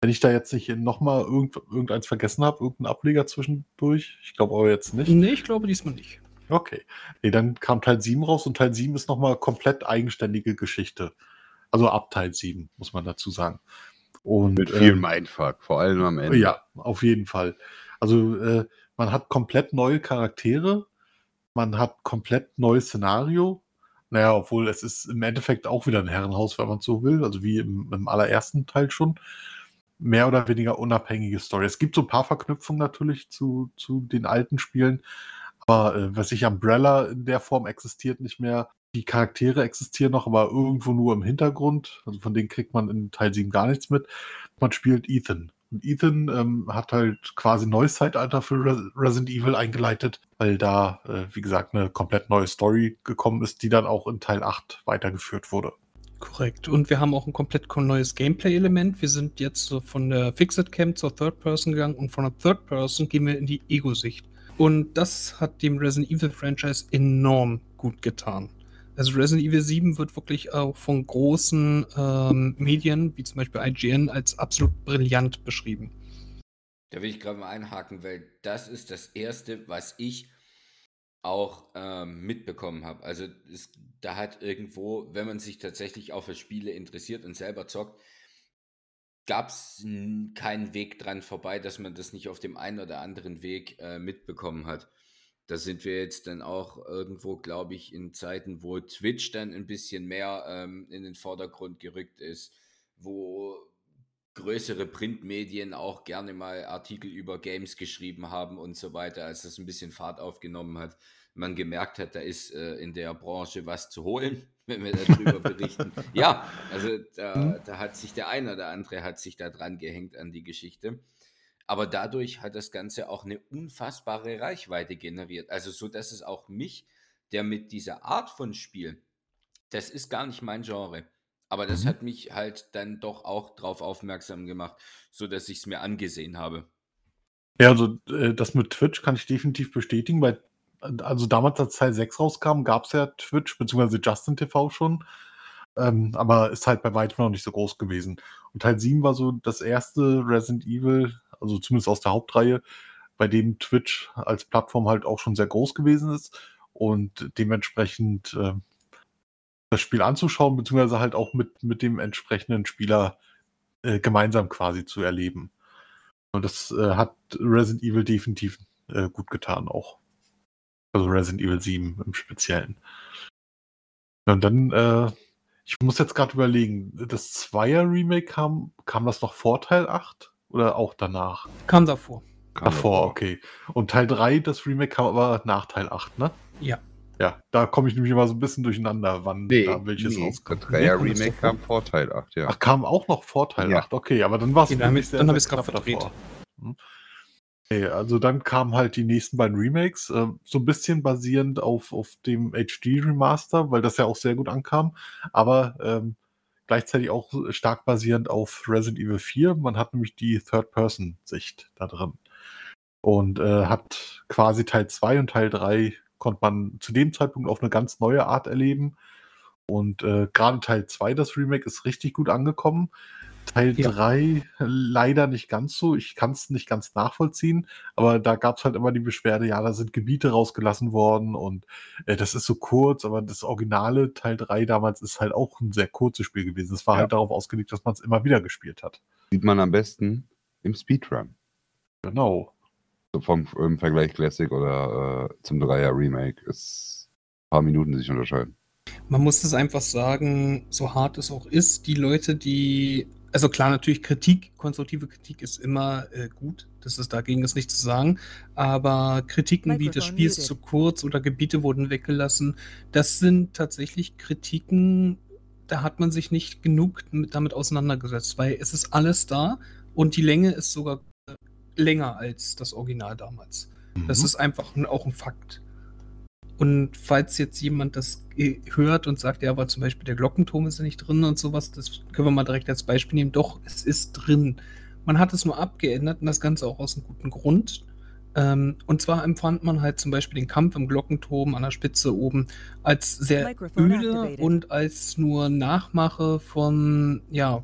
Wenn ich da jetzt nicht nochmal irgend, irgendeins vergessen habe, irgendeinen Ableger zwischendurch. Ich glaube aber jetzt nicht. Nee, ich glaube diesmal nicht. Okay. Nee, dann kam Teil 7 raus und Teil 7 ist nochmal komplett eigenständige Geschichte. Also ab Teil 7, muss man dazu sagen. Und, Mit viel ähm, Mindfuck, vor allem am Ende. Ja, auf jeden Fall. Also äh, man hat komplett neue Charaktere, man hat komplett neues Szenario, Naja, obwohl es ist im Endeffekt auch wieder ein Herrenhaus, wenn man so will, also wie im, im allerersten Teil schon. Mehr oder weniger unabhängige Story. Es gibt so ein paar Verknüpfungen natürlich zu, zu den alten Spielen, aber äh, was ich Umbrella in der Form existiert nicht mehr. Die Charaktere existieren noch, aber irgendwo nur im Hintergrund. Also von denen kriegt man in Teil 7 gar nichts mit. Man spielt Ethan. Und Ethan ähm, hat halt quasi neues Zeitalter für Res Resident Evil eingeleitet, weil da, äh, wie gesagt, eine komplett neue Story gekommen ist, die dann auch in Teil 8 weitergeführt wurde. Korrekt. Und wir haben auch ein komplett neues Gameplay-Element. Wir sind jetzt von der Fixed Cam zur Third Person gegangen und von der Third Person gehen wir in die Ego-Sicht. Und das hat dem Resident Evil Franchise enorm gut getan. Also Resident Evil 7 wird wirklich auch von großen ähm, Medien, wie zum Beispiel IGN, als absolut brillant beschrieben. Da will ich gerade mal einhaken, weil das ist das Erste, was ich auch ähm, mitbekommen habe. Also es, da hat irgendwo, wenn man sich tatsächlich auch für Spiele interessiert und selber zockt, gab es keinen Weg dran vorbei, dass man das nicht auf dem einen oder anderen Weg äh, mitbekommen hat. Da sind wir jetzt dann auch irgendwo, glaube ich, in Zeiten, wo Twitch dann ein bisschen mehr ähm, in den Vordergrund gerückt ist, wo größere Printmedien auch gerne mal Artikel über Games geschrieben haben und so weiter, als das ein bisschen Fahrt aufgenommen hat. Man gemerkt hat, da ist äh, in der Branche was zu holen, wenn wir darüber berichten. [LAUGHS] Ja, also da, da, hat sich der eine oder andere hat sich da dran gehängt an die Geschichte. Aber dadurch hat das Ganze auch eine unfassbare Reichweite generiert. Also so, dass es auch mich, der mit dieser Art von Spiel, das ist gar nicht mein Genre, aber das mhm. hat mich halt dann doch auch darauf aufmerksam gemacht, so dass ich es mir angesehen habe. Ja, also äh, das mit Twitch kann ich definitiv bestätigen. Bei, also damals, als Teil 6 rauskam, gab es ja Twitch bzw. Justin TV schon. Ähm, aber ist halt bei weitem noch nicht so groß gewesen. Und Teil 7 war so das erste Resident Evil, also zumindest aus der Hauptreihe, bei dem Twitch als Plattform halt auch schon sehr groß gewesen ist und dementsprechend äh, das Spiel anzuschauen, beziehungsweise halt auch mit, mit dem entsprechenden Spieler äh, gemeinsam quasi zu erleben. Und das äh, hat Resident Evil definitiv äh, gut getan auch. Also Resident Evil 7 im Speziellen. Und dann, äh, ich muss jetzt gerade überlegen, das Zweier-Remake kam, kam das noch vor Teil 8 oder auch danach? Kam davor. Kam davor, okay. Und Teil 3, das Remake kam aber nach Teil 8, ne? Ja. Ja, da komme ich nämlich immer so ein bisschen durcheinander, wann nee, da welches nee. rauskommt. Der Dreier-Remake kam vor Teil 8, ja. Ach, kam auch noch vor Teil Ja. 8, okay, aber dann war es Okay, dann hab ich- ich's grad verdreht. Hm. Okay, also dann kamen halt die nächsten beiden Remakes, äh, so ein bisschen basierend auf, auf dem HD-Remaster, weil das ja auch sehr gut ankam, aber ähm, gleichzeitig auch stark basierend auf Resident Evil 4. Man hat nämlich die Third-Person-Sicht da drin. Und äh, hat quasi Teil 2 und Teil 3 konnte man zu dem Zeitpunkt auf eine ganz neue Art erleben. Und äh, gerade Teil 2, das Remake, ist richtig gut angekommen. Teil Ja. 3 leider nicht ganz so. Ich kann es nicht ganz nachvollziehen, aber da gab es halt immer die Beschwerde, ja, da sind Gebiete rausgelassen worden und äh, das ist so kurz, aber das originale Teil 3 damals ist halt auch ein sehr kurzes Spiel gewesen. Es war Ja. halt darauf ausgelegt, dass man es immer wieder gespielt hat. Sieht man am besten im Speedrun. Genau. So vom im Vergleich Classic oder äh, zum Dreier Remake ist ein paar Minuten sich unterscheiden. Man muss es einfach sagen, so hart es auch ist, die Leute, die, also klar, natürlich Kritik, konstruktive Kritik ist immer äh, gut, das ist dagegen ist nichts zu sagen, aber Kritiken wie das Spiel ist zu kurz oder Gebiete wurden weggelassen, das sind tatsächlich Kritiken, da hat man sich nicht genug mit, damit auseinandergesetzt, weil es ist alles da und die Länge ist sogar äh, länger als das Original damals. Das Mhm. ist einfach ein, auch ein Fakt. Und falls jetzt jemand das äh, hört und sagt, ja, aber zum Beispiel der Glockenturm ist ja nicht drin und sowas, das können wir mal direkt als Beispiel nehmen. Doch, es ist drin. Man hat es nur abgeändert und das Ganze auch aus einem guten Grund. Ähm, und zwar empfand man halt zum Beispiel den Kampf im Glockenturm an der Spitze oben als sehr Microphone öde activated. und als nur Nachmache von, ja,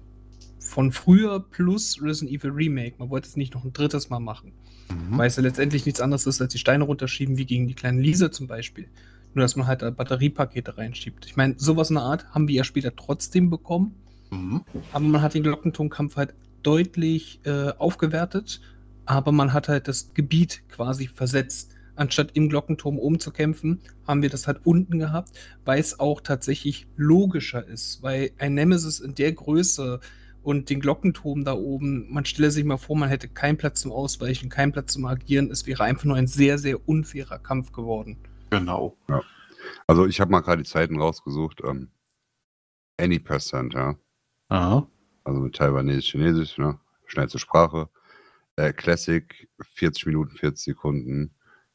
von früher plus Resident Evil Remake. Man wollte es nicht noch ein drittes Mal machen. Mhm. Weil es ja letztendlich nichts anderes ist, als die Steine runterschieben, wie gegen die kleinen Lisa zum Beispiel. Nur, dass man halt Batteriepakete reinschiebt. Ich meine, sowas in der Art haben wir ja später trotzdem bekommen, Mhm. aber man hat den Glockentonkampf halt deutlich äh, aufgewertet, aber man hat halt das Gebiet quasi versetzt. anstatt im Glockenturm oben zu kämpfen, haben wir das halt unten gehabt, weil es auch tatsächlich logischer ist, weil ein Nemesis in der Größe und den Glockenturm da oben, man stelle sich mal vor, man hätte keinen Platz zum Ausweichen, keinen Platz zum Agieren, es wäre einfach nur ein sehr, sehr unfairer Kampf geworden. Genau. Also ich habe mal gerade die Zeiten rausgesucht. Ähm, Any Percent, ja. Aha. Also mit Taiwanesisch, Chinesisch, ne? Schnellste Sprache. Äh, Classic, 40 Minuten, 40 Sekunden.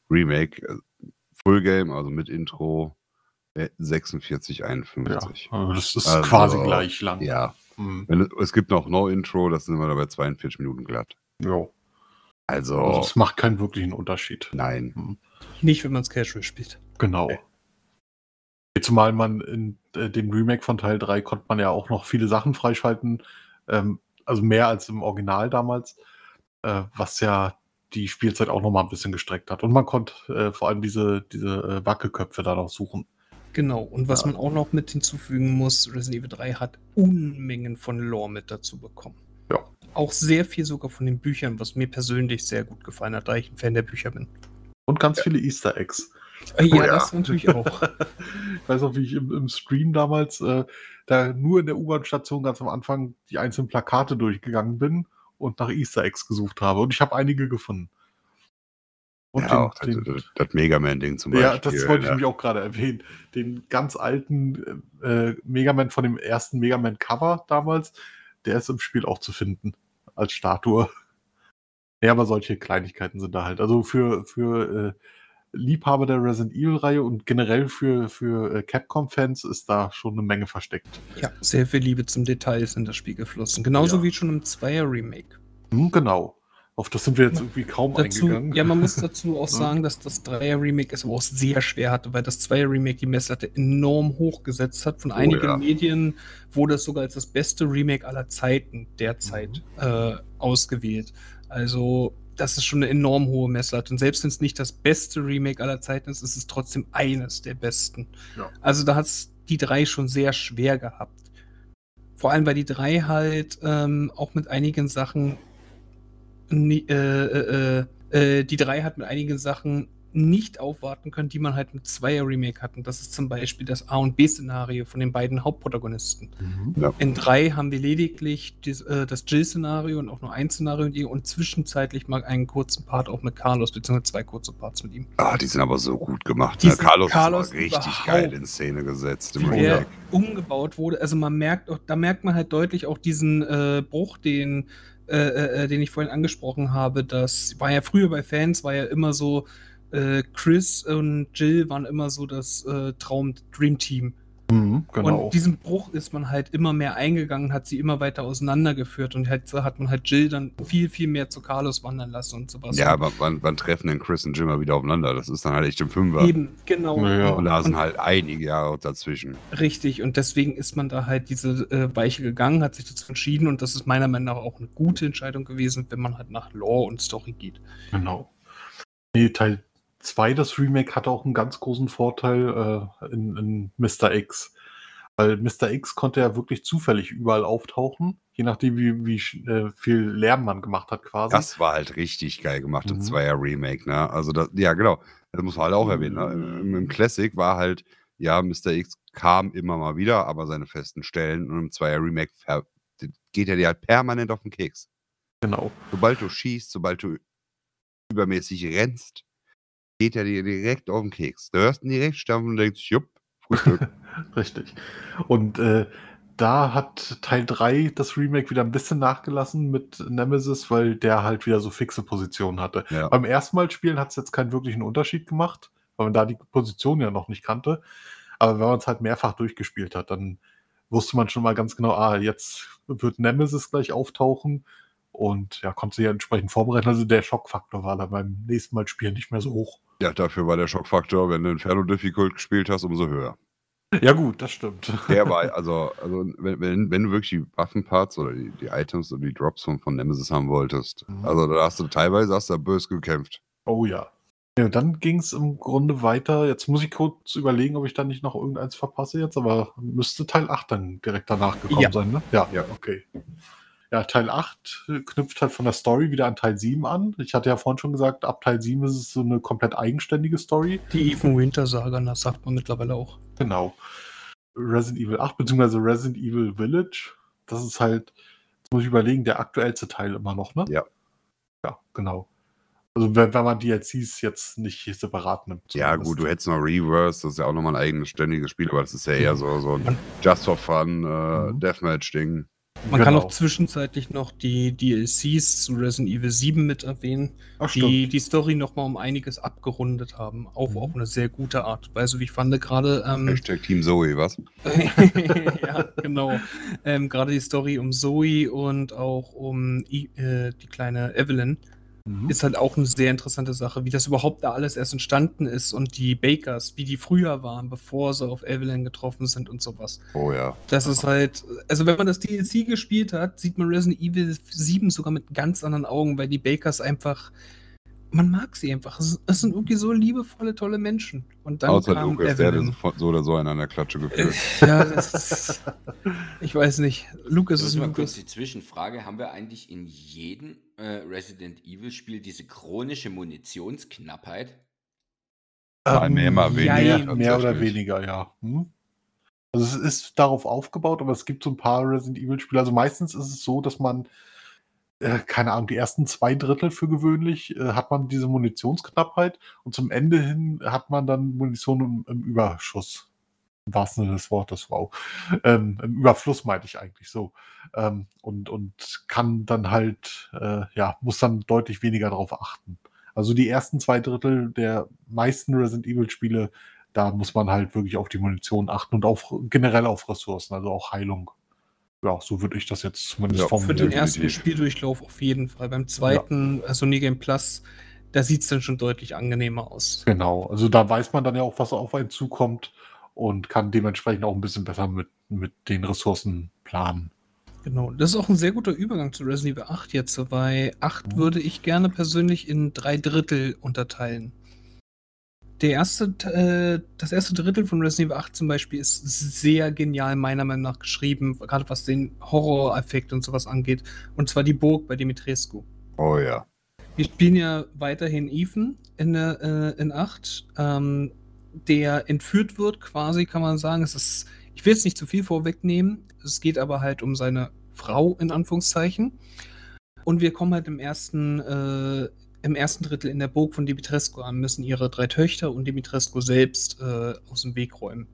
Remake, äh, Full Game, also mit Intro, äh, 46, Ja, 51. also das ist Also, quasi gleich lang. Ja. Mhm. Wenn, es- gibt noch No Intro, das sind wir dabei 42 Minuten glatt. ja. Also, Also das macht keinen wirklichen Unterschied. nein. Nicht, wenn man es casual spielt. Genau. Zumal man in äh, dem Remake von Teil 3 konnte man ja auch noch viele Sachen freischalten, ähm, also mehr als im Original damals, äh, was ja die Spielzeit auch noch mal ein bisschen gestreckt hat. Und man konnte äh, vor allem diese, diese äh, Wackelköpfe da noch suchen. Genau, und was Ja. man auch noch mit hinzufügen muss, Resident Evil 3 hat Unmengen von Lore mit dazu bekommen. Ja. Auch sehr viel sogar von den Büchern, was mir persönlich sehr gut gefallen hat, da ich ein Fan der Bücher bin. Und ganz viele Easter Eggs. Äh, ja, ja. das natürlich auch. [LAUGHS] ich weiß noch, wie ich im, im Stream damals äh, da nur in der U-Bahn-Station ganz am Anfang die einzelnen Plakate durchgegangen bin und nach Easter Eggs gesucht habe. Und ich habe einige gefunden. Und ja, auch das, den, das, das Mega Man-Ding zum Beispiel. ja, das wollte ich ja. nämlich auch gerade erwähnen. Den ganz alten äh, Mega Man von dem ersten Mega Man Cover damals, der ist im Spiel auch zu finden als Statue. Ja, aber solche Kleinigkeiten sind da halt. Also für, für äh, Liebhaber der Resident Evil-Reihe und generell für, für äh, Capcom-Fans ist da schon eine Menge versteckt. ja, sehr viel Liebe zum Detail ist in das Spiel geflossen. Genauso Ja. wie schon im 2er Remake. Hm, genau. Auf das sind wir jetzt irgendwie kaum Dazu, eingegangen. ja, man muss dazu [LAUGHS] auch sagen, dass das 3er Remake es aber auch sehr schwer hatte, weil das 2er Remake die Messlatte enorm hochgesetzt hat. Von einigen ja. Medien wurde es sogar als das beste Remake aller Zeiten derzeit äh, ausgewählt. Also, das ist schon eine enorm hohe Messlatte. Und selbst wenn es nicht das beste Remake aller Zeiten ist, ist es trotzdem eines der besten. Ja. Also, da hat es die drei schon sehr schwer gehabt. Vor allem, weil die drei halt ähm, auch mit einigen Sachen äh, äh, äh, äh, die drei hat mit einigen Sachen nicht aufwarten können, die man halt mit Zweier Remake hatten. Das ist zum Beispiel das A und B-Szenario von den beiden Hauptprotagonisten. Mhm. In drei haben wir lediglich dies, äh, das Jill-Szenario und auch nur ein Szenario mit ihr und zwischenzeitlich mal einen kurzen Part auch mit Carlos, beziehungsweise zwei kurze Parts mit ihm. Ah, die sind aber so gut gemacht. Die Ne? Carlos, Carlos ist richtig geil in Szene gesetzt. Im der umgebaut wurde. Also man merkt auch, da merkt man halt deutlich auch diesen äh, Bruch, den, äh, äh, den ich vorhin angesprochen habe. Das war ja früher bei Fans, war ja immer so, äh, Chris und Jill waren immer so das äh, Traum-Dream-Team. Mhm, genau. Und diesen Bruch ist man halt immer mehr eingegangen, hat sie immer weiter auseinandergeführt und hat, hat man halt Jill dann viel, viel mehr zu Carlos wandern lassen und sowas. Ja, aber wann, wann treffen denn Chris und Jim mal wieder aufeinander? Das ist dann halt echt im Fünfer. Eben, genau. Ja, ja. Und da sind Und- halt einige Jahre dazwischen. Richtig, und deswegen ist man da halt diese äh, Weiche gegangen, hat sich dazu entschieden und das ist meiner Meinung nach auch eine gute Entscheidung gewesen, wenn man halt nach Lore und Story geht. Genau. Nee, Teil 2, das Remake, hatte auch einen ganz großen Vorteil äh, in, in Mr. X. Weil Mr. X konnte ja wirklich zufällig überall auftauchen, je nachdem, wie, wie äh, viel Lärm man gemacht hat quasi. Das war halt richtig geil gemacht, im Mhm. Zweier Remake, ne? Also das, ja, genau. Das muss man halt auch erwähnen. Ne? Im, Im Classic war halt, ja, Mr. X kam immer mal wieder, aber seine festen Stellen und im Zweier Remake geht er dir halt permanent auf den Keks. Genau. Sobald du schießt, sobald du übermäßig rennst, geht er dir direkt auf den Keks. Du hörst ihn direkt stampfen und denkst, jupp, Frühstück. [LAUGHS] Richtig. Und äh, da hat Teil 3 das Remake wieder ein bisschen nachgelassen mit Nemesis, weil der halt wieder so fixe Positionen hatte. ja. Beim ersten Mal spielen hat es jetzt keinen wirklichen Unterschied gemacht, weil man da die Position ja noch nicht kannte. Aber wenn man es halt mehrfach durchgespielt hat, dann wusste man schon mal ganz genau, ah, jetzt wird Nemesis gleich auftauchen und ja, konnte sich ja entsprechend vorbereiten. Also der Schockfaktor war dann beim nächsten Mal spielen nicht mehr so hoch. Ja, dafür war der Schockfaktor, wenn du Inferno Difficult gespielt hast, umso höher. Ja, gut, das stimmt. Der war, [LAUGHS] also, also wenn, wenn, wenn du wirklich die Waffenparts oder die, die Items oder die Drops von, von Nemesis haben wolltest, Mhm. also da hast du teilweise hast du böse gekämpft. Oh ja. Ja, dann ging es im Grunde weiter. Jetzt muss ich kurz überlegen, ob ich da nicht noch irgendeins verpasse jetzt, aber müsste Teil 8 dann direkt danach gekommen Ja. sein, ne? Ja, Ja. okay. Ja, Teil 8 knüpft halt von der Story wieder an Teil 7 an. Ich hatte ja vorhin schon gesagt, ab Teil 7 ist es so eine komplett eigenständige Story. Die Ethan Winter Saga, das sagt man mittlerweile auch. Genau. Resident Evil 8, beziehungsweise Resident Evil Village. Das ist halt, jetzt muss ich überlegen, der aktuellste Teil immer noch, ne? Ja. Ja, genau. Also wenn, wenn man DLCs jetzt nicht separat nimmt. Ja, gut, du hättest noch Reverse, das ist ja auch nochmal ein eigenes ständiges Spiel, aber das ist ja eher so, so ein Just for Fun, äh, Mhm. Deathmatch-Ding. Man kann Genau. auch zwischenzeitlich noch die DLCs zu Resident Evil 7 mit erwähnen, Ach, die die Story nochmal um einiges abgerundet haben. Auch Mhm. auf eine sehr gute Art. Weil, wie ich fand, gerade. Ähm, Hashtag Team Zoe, was? [LAUGHS] ja, genau. Ähm, gerade die Story um Zoe und auch um I äh, die kleine Evelyn Mhm. ist halt auch eine sehr interessante Sache, wie das überhaupt da alles erst entstanden ist und die Bakers, wie die früher waren, bevor sie auf Evelyn getroffen sind und sowas. Oh ja. Das ist halt, also wenn man das DLC gespielt hat, sieht man Resident Evil 7 sogar mit ganz anderen Augen, weil die Bakers einfach, man mag sie einfach. Es sind irgendwie so liebevolle, tolle Menschen. Und dann Außer kam Lukas, der hätte Evelyn. so, so oder so einen an der Klatsche gefühlt. [LAUGHS] Ja, das ist, ich weiß nicht. Lucas ist mal kurz die Zwischenfrage. Haben wir eigentlich in jedem äh, Resident Evil Spiel diese chronische Munitionsknappheit? Mal mehr, mal weniger, ja, Mehr, mehr oder weniger, ja. Hm? Also es ist darauf aufgebaut, aber es gibt so ein paar Resident Evil Spiele. Also meistens ist es so, dass man, äh, keine Ahnung, die ersten zwei Drittel für gewöhnlich äh, hat man diese Munitionsknappheit und zum Ende hin hat man dann Munition im, im Überschuss. Im wahrsten Sinne des Wortes, wow. Ähm, Im Überfluss meinte ich eigentlich so. Ähm, und, und kann dann halt, äh, ja, muss dann deutlich weniger darauf achten. Also die ersten zwei Drittel der meisten Resident Evil Spiele da muss man halt wirklich auf die Munition achten und auf generell auf Ressourcen, also auch Heilung. Ja, so würde ich das jetzt zumindest Ja, Für formulieren. den ersten. Spieldurchlauf auf jeden Fall. Beim zweiten, also New Game Plus, da sieht es dann schon deutlich angenehmer aus. Genau, also da weiß man dann ja auch, was auf einen zukommt und kann dementsprechend auch ein bisschen besser mit, mit den Ressourcen planen. Genau, das ist auch ein sehr guter Übergang zu Resident Evil 8 jetzt, weil 8 Mhm. würde ich gerne persönlich in drei Drittel unterteilen. Der erste, äh, das erste Drittel von Resident Evil 8 zum Beispiel ist sehr genial meiner Meinung nach geschrieben, gerade was den Horror-Effekt und sowas angeht. Und zwar die Burg bei Dimitrescu. Oh ja. Wir spielen ja weiterhin Ethan in, der, äh, in 8, ähm, der entführt wird, quasi kann man sagen. Es ist, ich will jetzt nicht zu viel vorwegnehmen, es geht aber halt um seine Frau, in Anführungszeichen. Und wir kommen halt im ersten, äh, im ersten Drittel in der Burg von Dimitrescu an, müssen ihre drei Töchter und Dimitrescu selbst äh, aus dem Weg räumen.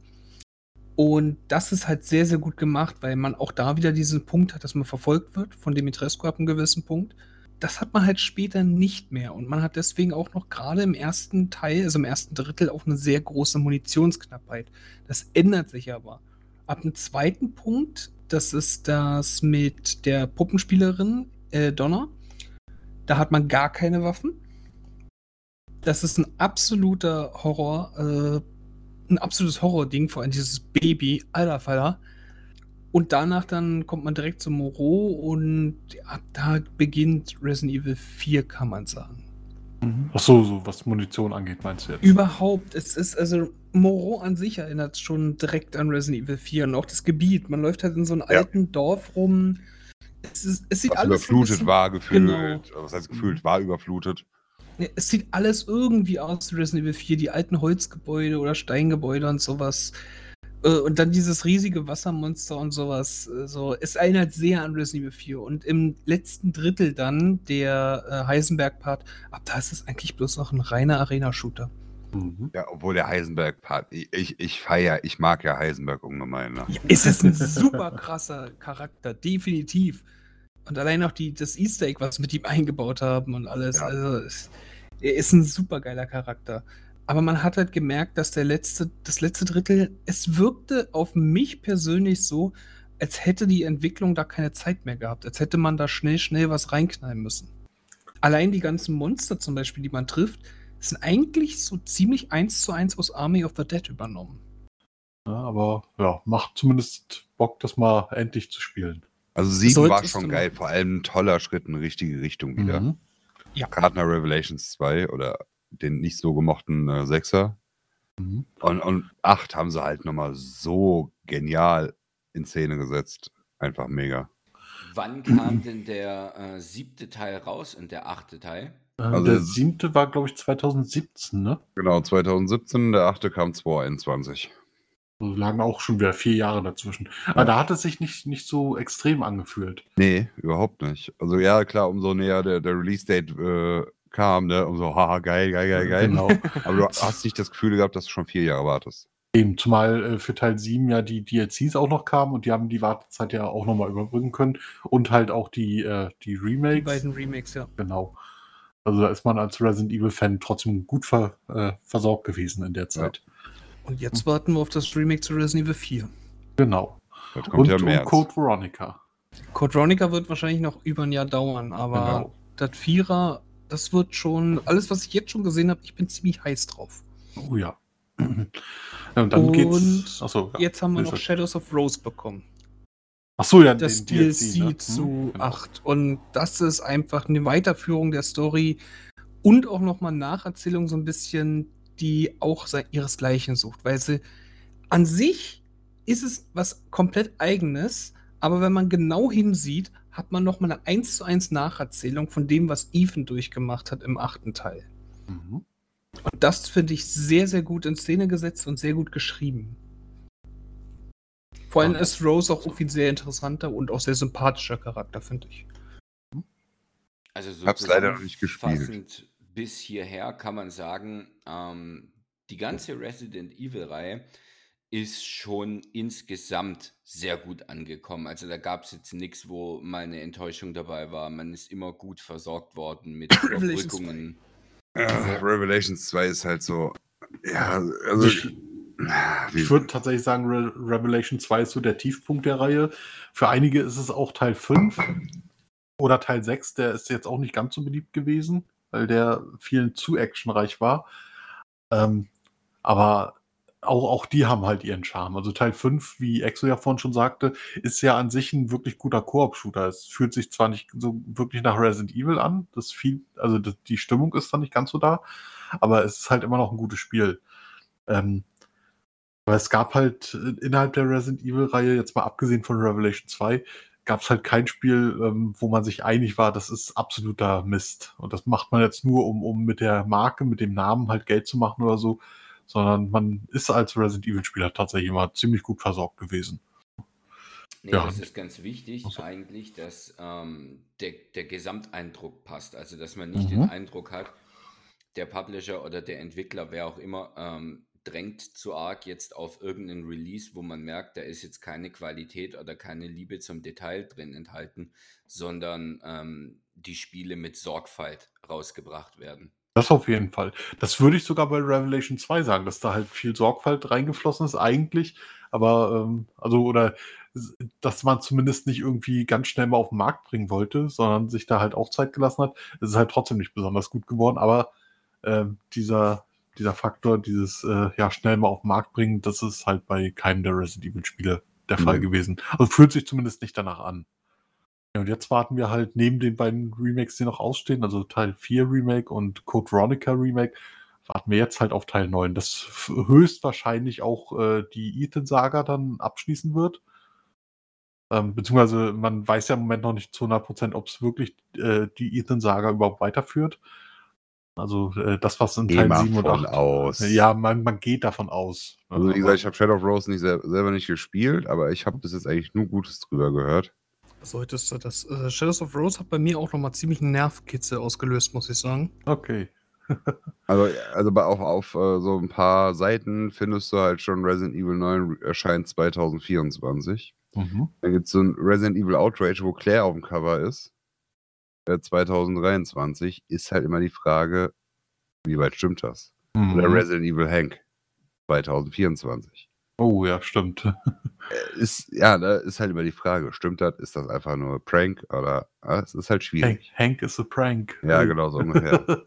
Und das ist halt sehr, sehr gut gemacht, weil man auch da wieder diesen Punkt hat, dass man verfolgt wird von Dimitrescu ab einem gewissen Punkt das hat man halt später nicht mehr. Und man hat deswegen auch noch gerade im ersten Teil, also im ersten Drittel, auch eine sehr große Munitionsknappheit. Das ändert sich aber. Ab dem zweiten Punkt, das ist das mit der Puppenspielerin äh, Donna. Da hat man gar keine Waffen. Das ist ein absoluter Horror, äh, ein absolutes Horror-Ding, vor allem dieses Baby, alter Falter. Und danach dann kommt man direkt zum Moreau und ab da beginnt Resident Evil 4, kann man sagen. Ach so, so was Munition angeht, meinst du jetzt? Überhaupt, es ist also Moreau an sich erinnert schon direkt an Resident Evil 4 und auch das Gebiet. Man läuft halt in so einem Ja. alten Dorf rum. Es, ist, es sieht Was alles überflutet bisschen- war, gefühlt. Genau. Was heißt gefühlt, war überflutet. Ja, Es sieht alles irgendwie aus wie Resident Evil 4, die alten Holzgebäude oder Steingebäude und sowas. Äh, Und dann dieses riesige Wassermonster und sowas. äh, So, es erinnert sehr an Resident Evil 4. Und im letzten Drittel dann, der äh, Heisenberg-Part, ab da ist es eigentlich bloß noch ein reiner Arena-Shooter. Mhm. Ja, obwohl der Heisenberg-Part, ich, ich, ich feier, ich mag ja Heisenberg ungemein. Ne? Ja, es ist ein super krasser Charakter, definitiv. Und allein auch die, das Easter Egg, was mit ihm eingebaut haben und alles. Ja. Also, es, er ist ein super geiler Charakter. Aber man hat halt gemerkt, dass der letzte, das letzte Drittel, es wirkte auf mich persönlich so, als hätte die Entwicklung da keine Zeit mehr gehabt. Als hätte man da schnell, schnell was reinknallen müssen. Allein die ganzen Monster zum Beispiel, die man trifft, sind eigentlich so ziemlich eins zu eins aus Army of the Dead übernommen. Ja, aber ja, macht zumindest Bock, das mal endlich zu spielen. Also sieben war Solltest schon du geil, vor allem ein toller Schritt in die richtige Richtung wieder. Mhm. Ja. Gardner Revelations 2 oder den nicht so gemochten äh, Sechser. Mhm. Und, und 8 haben sie halt nochmal so genial in Szene gesetzt. Einfach mega. wann kam denn der äh, siebte Teil raus und der achte Teil? Äh, Also der siebte war, glaube ich, 2017, ne? Genau, 2017, der achte kam 2021. Also lagen auch schon wieder vier Jahre dazwischen. Aber da hat es sich nicht, nicht so extrem angefühlt. Nee, überhaupt nicht. Also ja, klar, umso näher der, der Release-Date äh, kam, ne, umso haha, geil, geil, geil, geil. Genau. [LAUGHS] Aber du hast nicht das Gefühl gehabt, dass du schon vier Jahre wartest. Eben, zumal äh, für Teil 7 ja die DLCs auch noch kamen und die haben die Wartezeit ja auch nochmal überbrücken können. Und halt auch die, äh, die Die Remakes. beiden Remakes, ja. Genau. Also da ist man als Resident Evil-Fan trotzdem gut ver, äh, versorgt gewesen in der Zeit. Und jetzt warten wir auf das Remake zu Resident Evil 4. Genau. Das kommt Und, ja im und März. Code Veronica. Code Veronica wird wahrscheinlich noch über ein Jahr dauern, aber Genau. das Vierer, das wird schon, alles was ich jetzt schon gesehen habe, ich bin ziemlich heiß drauf. Oh ja. [CLEARS THROAT] und dann Und geht's. Achso, ja. Jetzt haben wir noch. Shadows of Rose bekommen. Achso, ja, Das den DLC ne? Hm, zu genau. 8. Und das ist einfach eine Weiterführung der Story und auch nochmal Nacherzählung so ein bisschen, die auch ihresgleichen sucht. Weil sie an sich ist es was komplett eigenes, aber wenn man genau hinsieht, hat man nochmal eine 1 zu 1 Nacherzählung von dem, was Ethan durchgemacht hat im achten Teil. Mhm. Und das finde ich sehr, sehr gut in Szene gesetzt und sehr gut geschrieben. Vor allem ist Rose auch irgendwie ein sehr interessanter und auch sehr sympathischer Charakter, finde ich. Also so Hab's leider noch nicht gespielt. Bis hierher kann man sagen, ähm, die ganze Resident Evil-Reihe ist schon insgesamt sehr gut angekommen. Also da gab es jetzt nichts, wo mal eine Enttäuschung dabei war. Man ist immer gut versorgt worden mit [COUGHS] Revelations Überbrückungen. Äh, Revelations 2 ist halt so. Ja, also. Ich- Ich würde tatsächlich sagen, Re Revelation 2 ist so der Tiefpunkt der Reihe. Für einige ist es auch Teil 5 oder Teil 6, der ist jetzt auch nicht ganz so beliebt gewesen, weil der vielen zu actionreich war. Ähm, aber auch, auch die haben halt ihren Charme. Also Teil 5, wie Exo ja vorhin schon sagte, ist ja an sich ein wirklich guter Koop-Shooter. Es fühlt sich zwar nicht so wirklich nach Resident Evil an, das viel, also das, die Stimmung ist dann nicht ganz so da, aber es ist halt immer noch ein gutes Spiel. Ähm, aber es gab halt äh, innerhalb der Resident Evil-Reihe, jetzt mal abgesehen von Revelation 2, gab es halt kein Spiel, ähm, wo man sich einig war, das ist absoluter Mist. Und das macht man jetzt nur, um, um mit der Marke, mit dem Namen halt Geld zu machen oder so, sondern man ist als Resident Evil-Spieler tatsächlich immer ziemlich gut versorgt gewesen. Nee, Ja. das ist ganz wichtig so. eigentlich, dass ähm, der, der Gesamteindruck passt. Also, dass man nicht Mhm. den Eindruck hat, der Publisher oder der Entwickler, wer auch immer, ähm, drängt zu arg jetzt auf irgendeinen Release, wo man merkt, da ist jetzt keine Qualität oder keine Liebe zum Detail drin enthalten, sondern ähm, die Spiele mit Sorgfalt rausgebracht werden. Das auf jeden Fall. Das würde ich sogar bei Revelation 2 sagen, dass da halt viel Sorgfalt reingeflossen ist, eigentlich. Aber, ähm, also, oder dass man zumindest nicht irgendwie ganz schnell mal auf den Markt bringen wollte, sondern sich da halt auch Zeit gelassen hat. Es ist halt trotzdem nicht besonders gut geworden, aber ähm, dieser, dieser Faktor, dieses äh, ja, schnell mal auf den Markt bringen, das ist halt bei keinem der Resident Evil-Spiele der Fall Mhm. gewesen. Also fühlt sich zumindest nicht danach an. Ja, und jetzt warten wir halt neben den beiden Remakes, die noch ausstehen, also Teil 4 Remake und Code Veronica Remake, warten wir jetzt halt auf Teil 9, das höchstwahrscheinlich auch äh, die Ethan-Saga dann abschließen wird. Ähm, beziehungsweise man weiß ja im Moment noch nicht zu 100%, ob es wirklich äh, die Ethan-Saga überhaupt weiterführt. Also äh, das, was in Teil mal 7 und von 8. aus. Ja, man, man geht davon aus. Also wie gesagt, ich habe Shadow of Rose nicht sel selber nicht gespielt, aber ich habe bis jetzt eigentlich nur Gutes drüber gehört. Solltest du das. Äh, Shadows of Rose hat bei mir auch nochmal ziemlich einen Nervkitzel ausgelöst, muss ich sagen. Okay. [LAUGHS] Also, also bei, auch auf äh, so ein paar Seiten findest du halt schon Resident Evil 9 erscheint 2024. Mhm. Dann gibt es so ein Resident Evil Outrage, wo Claire auf dem Cover ist. Äh, 2023 ist halt immer die Frage, wie weit stimmt das? Oder Mhm. Resident Evil Hank 2024. Oh ja, stimmt. Äh, Ist, ja, da ist halt immer die Frage, stimmt das? Ist das einfach nur Prank oder ah, es ist halt Hank, schwierig. Hank is a prank. Ja, genau so ungefähr. [LAUGHS]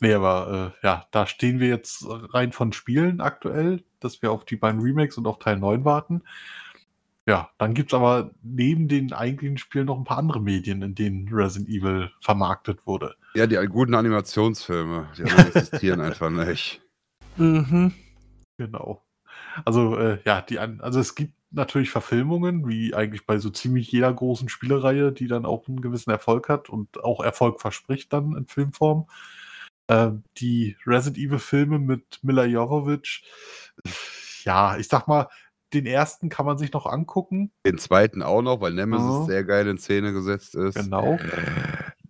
nee, aber äh, ja, da stehen wir jetzt rein von Spielen aktuell, dass wir auf die beiden Remakes und auf Teil 9 warten. Ja, dann gibt es aber neben den eigentlichen Spielen noch ein paar andere Medien, in denen Resident Evil vermarktet wurde. Ja, die guten Animationsfilme, die [LAUGHS] existieren einfach nicht. Mhm. Genau. Also, äh, ja, die, also es gibt natürlich Verfilmungen, wie eigentlich bei so ziemlich jeder großen Spielereihe, die dann auch einen gewissen Erfolg hat und auch Erfolg verspricht dann in Filmform. Äh, die Resident Evil Filme mit Mila Jovovich, ja, ich sag mal, den ersten kann man sich noch angucken. Den zweiten auch noch, weil Nemesis Ja. sehr geil in Szene gesetzt ist. Genau.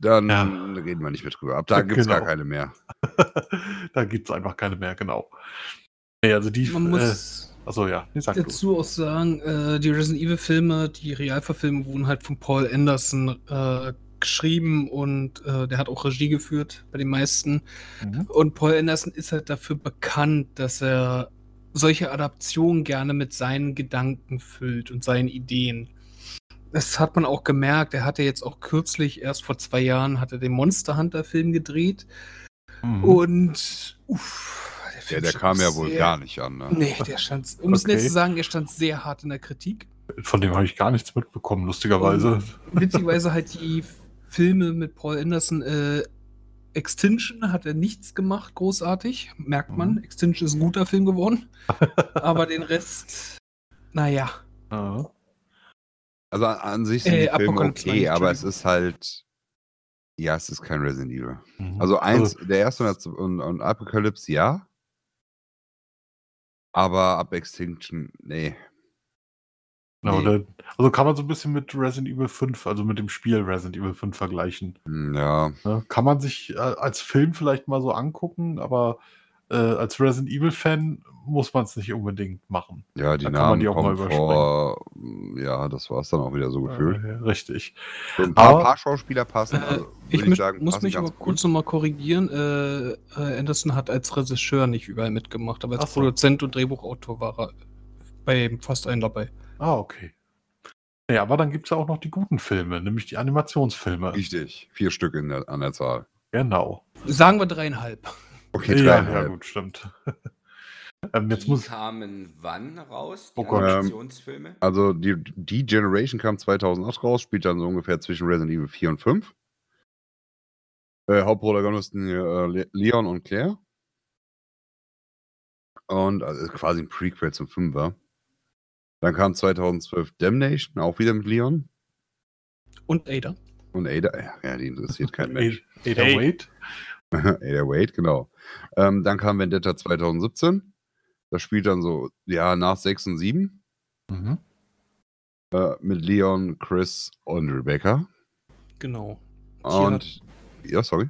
Dann Ja. reden wir nicht mehr drüber. Ab da gibt es gar Genau. keine mehr. [LAUGHS] da gibt es einfach keine mehr, genau. Nee, also die. Man äh, muss achso, ja, nee, sag du. dazu auch sagen, äh, die Resident Evil Filme, die Realverfilme wurden halt von Paul Anderson äh, geschrieben und äh, der hat auch Regie geführt bei den meisten. Mhm. Und Paul Anderson ist halt dafür bekannt, dass er solche Adaptionen gerne mit seinen Gedanken füllt und seinen Ideen. Das hat man auch gemerkt. Er hatte jetzt auch kürzlich, erst vor zwei Jahren, hat er den Monster Hunter Film gedreht. Mhm. Und uff, Ja, der kam ja wohl sehr- gar nicht an. Ne? Nee, der stand, um es Okay. nett zu sagen, er stand sehr hart in der Kritik. Von dem habe ich gar nichts mitbekommen, lustigerweise. Witzigerweise halt die Filme mit Paul Anderson, äh, Extinction hat er nichts gemacht, großartig. Merkt man. Mhm. Extinction ist ein guter Film geworden. [LAUGHS] Aber den Rest, naja. Ja. Also an, an sich sind Äh, die Filme Apocalypse okay, aber es ist halt. Ja, es ist kein Resident Evil. Mhm. Also eins, der erste und, und, und Apocalypse, ja. Aber ab Extinction, nee. Genau, Nee. also kann man so ein bisschen mit Resident Evil 5, also mit dem Spiel Resident Evil 5 vergleichen. Hm, Ja, Ne? Kann man sich äh, als Film vielleicht mal so angucken, aber äh, als Resident Evil-Fan muss man es nicht unbedingt machen. ja, die Da kann man Namen die auch mal kommen vor. Ja, das war es dann auch wieder so gefühlt. Äh, richtig. So ein paar, aber- paar Schauspieler passen. Äh, Also, ich würd mich, muss passen mich aber kurz nochmal korrigieren. Äh, äh, Anderson hat als Regisseur nicht überall mitgemacht, aber als Ach so. Produzent und Drehbuchautor war er bei fast allen dabei. Ah, okay. Ja, aber dann gibt es ja auch noch die guten Filme, nämlich die Animationsfilme. Richtig, vier Stück in der, an der Zahl. Genau. Sagen wir dreieinhalb. Okay, ja, ja, dreieinhalb. gut, stimmt. Ähm, jetzt die muss. kamen wann raus? Die Oh Gott. Animationsfilme? Also die, die Generation kam 2008 raus, spielt dann so ungefähr zwischen Resident Evil 4 und 5. Äh, Hauptprotagonisten hier, äh, Le- Leon und Claire. Und also ist quasi ein Prequel zum 5er. Dann kam 2012 Damnation, auch wieder mit Leon. Und Ada. Und Ada, ja, ja die interessiert kein [LAUGHS] Mensch. Ada. Wade. [LAUGHS] Ada Wade, genau. Ähm, dann kam Vendetta 2017. Das spielt dann so, ja, nach 6 und 7. Mhm. Äh, mit Leon, Chris und Rebecca. Genau. Und, ja, sorry.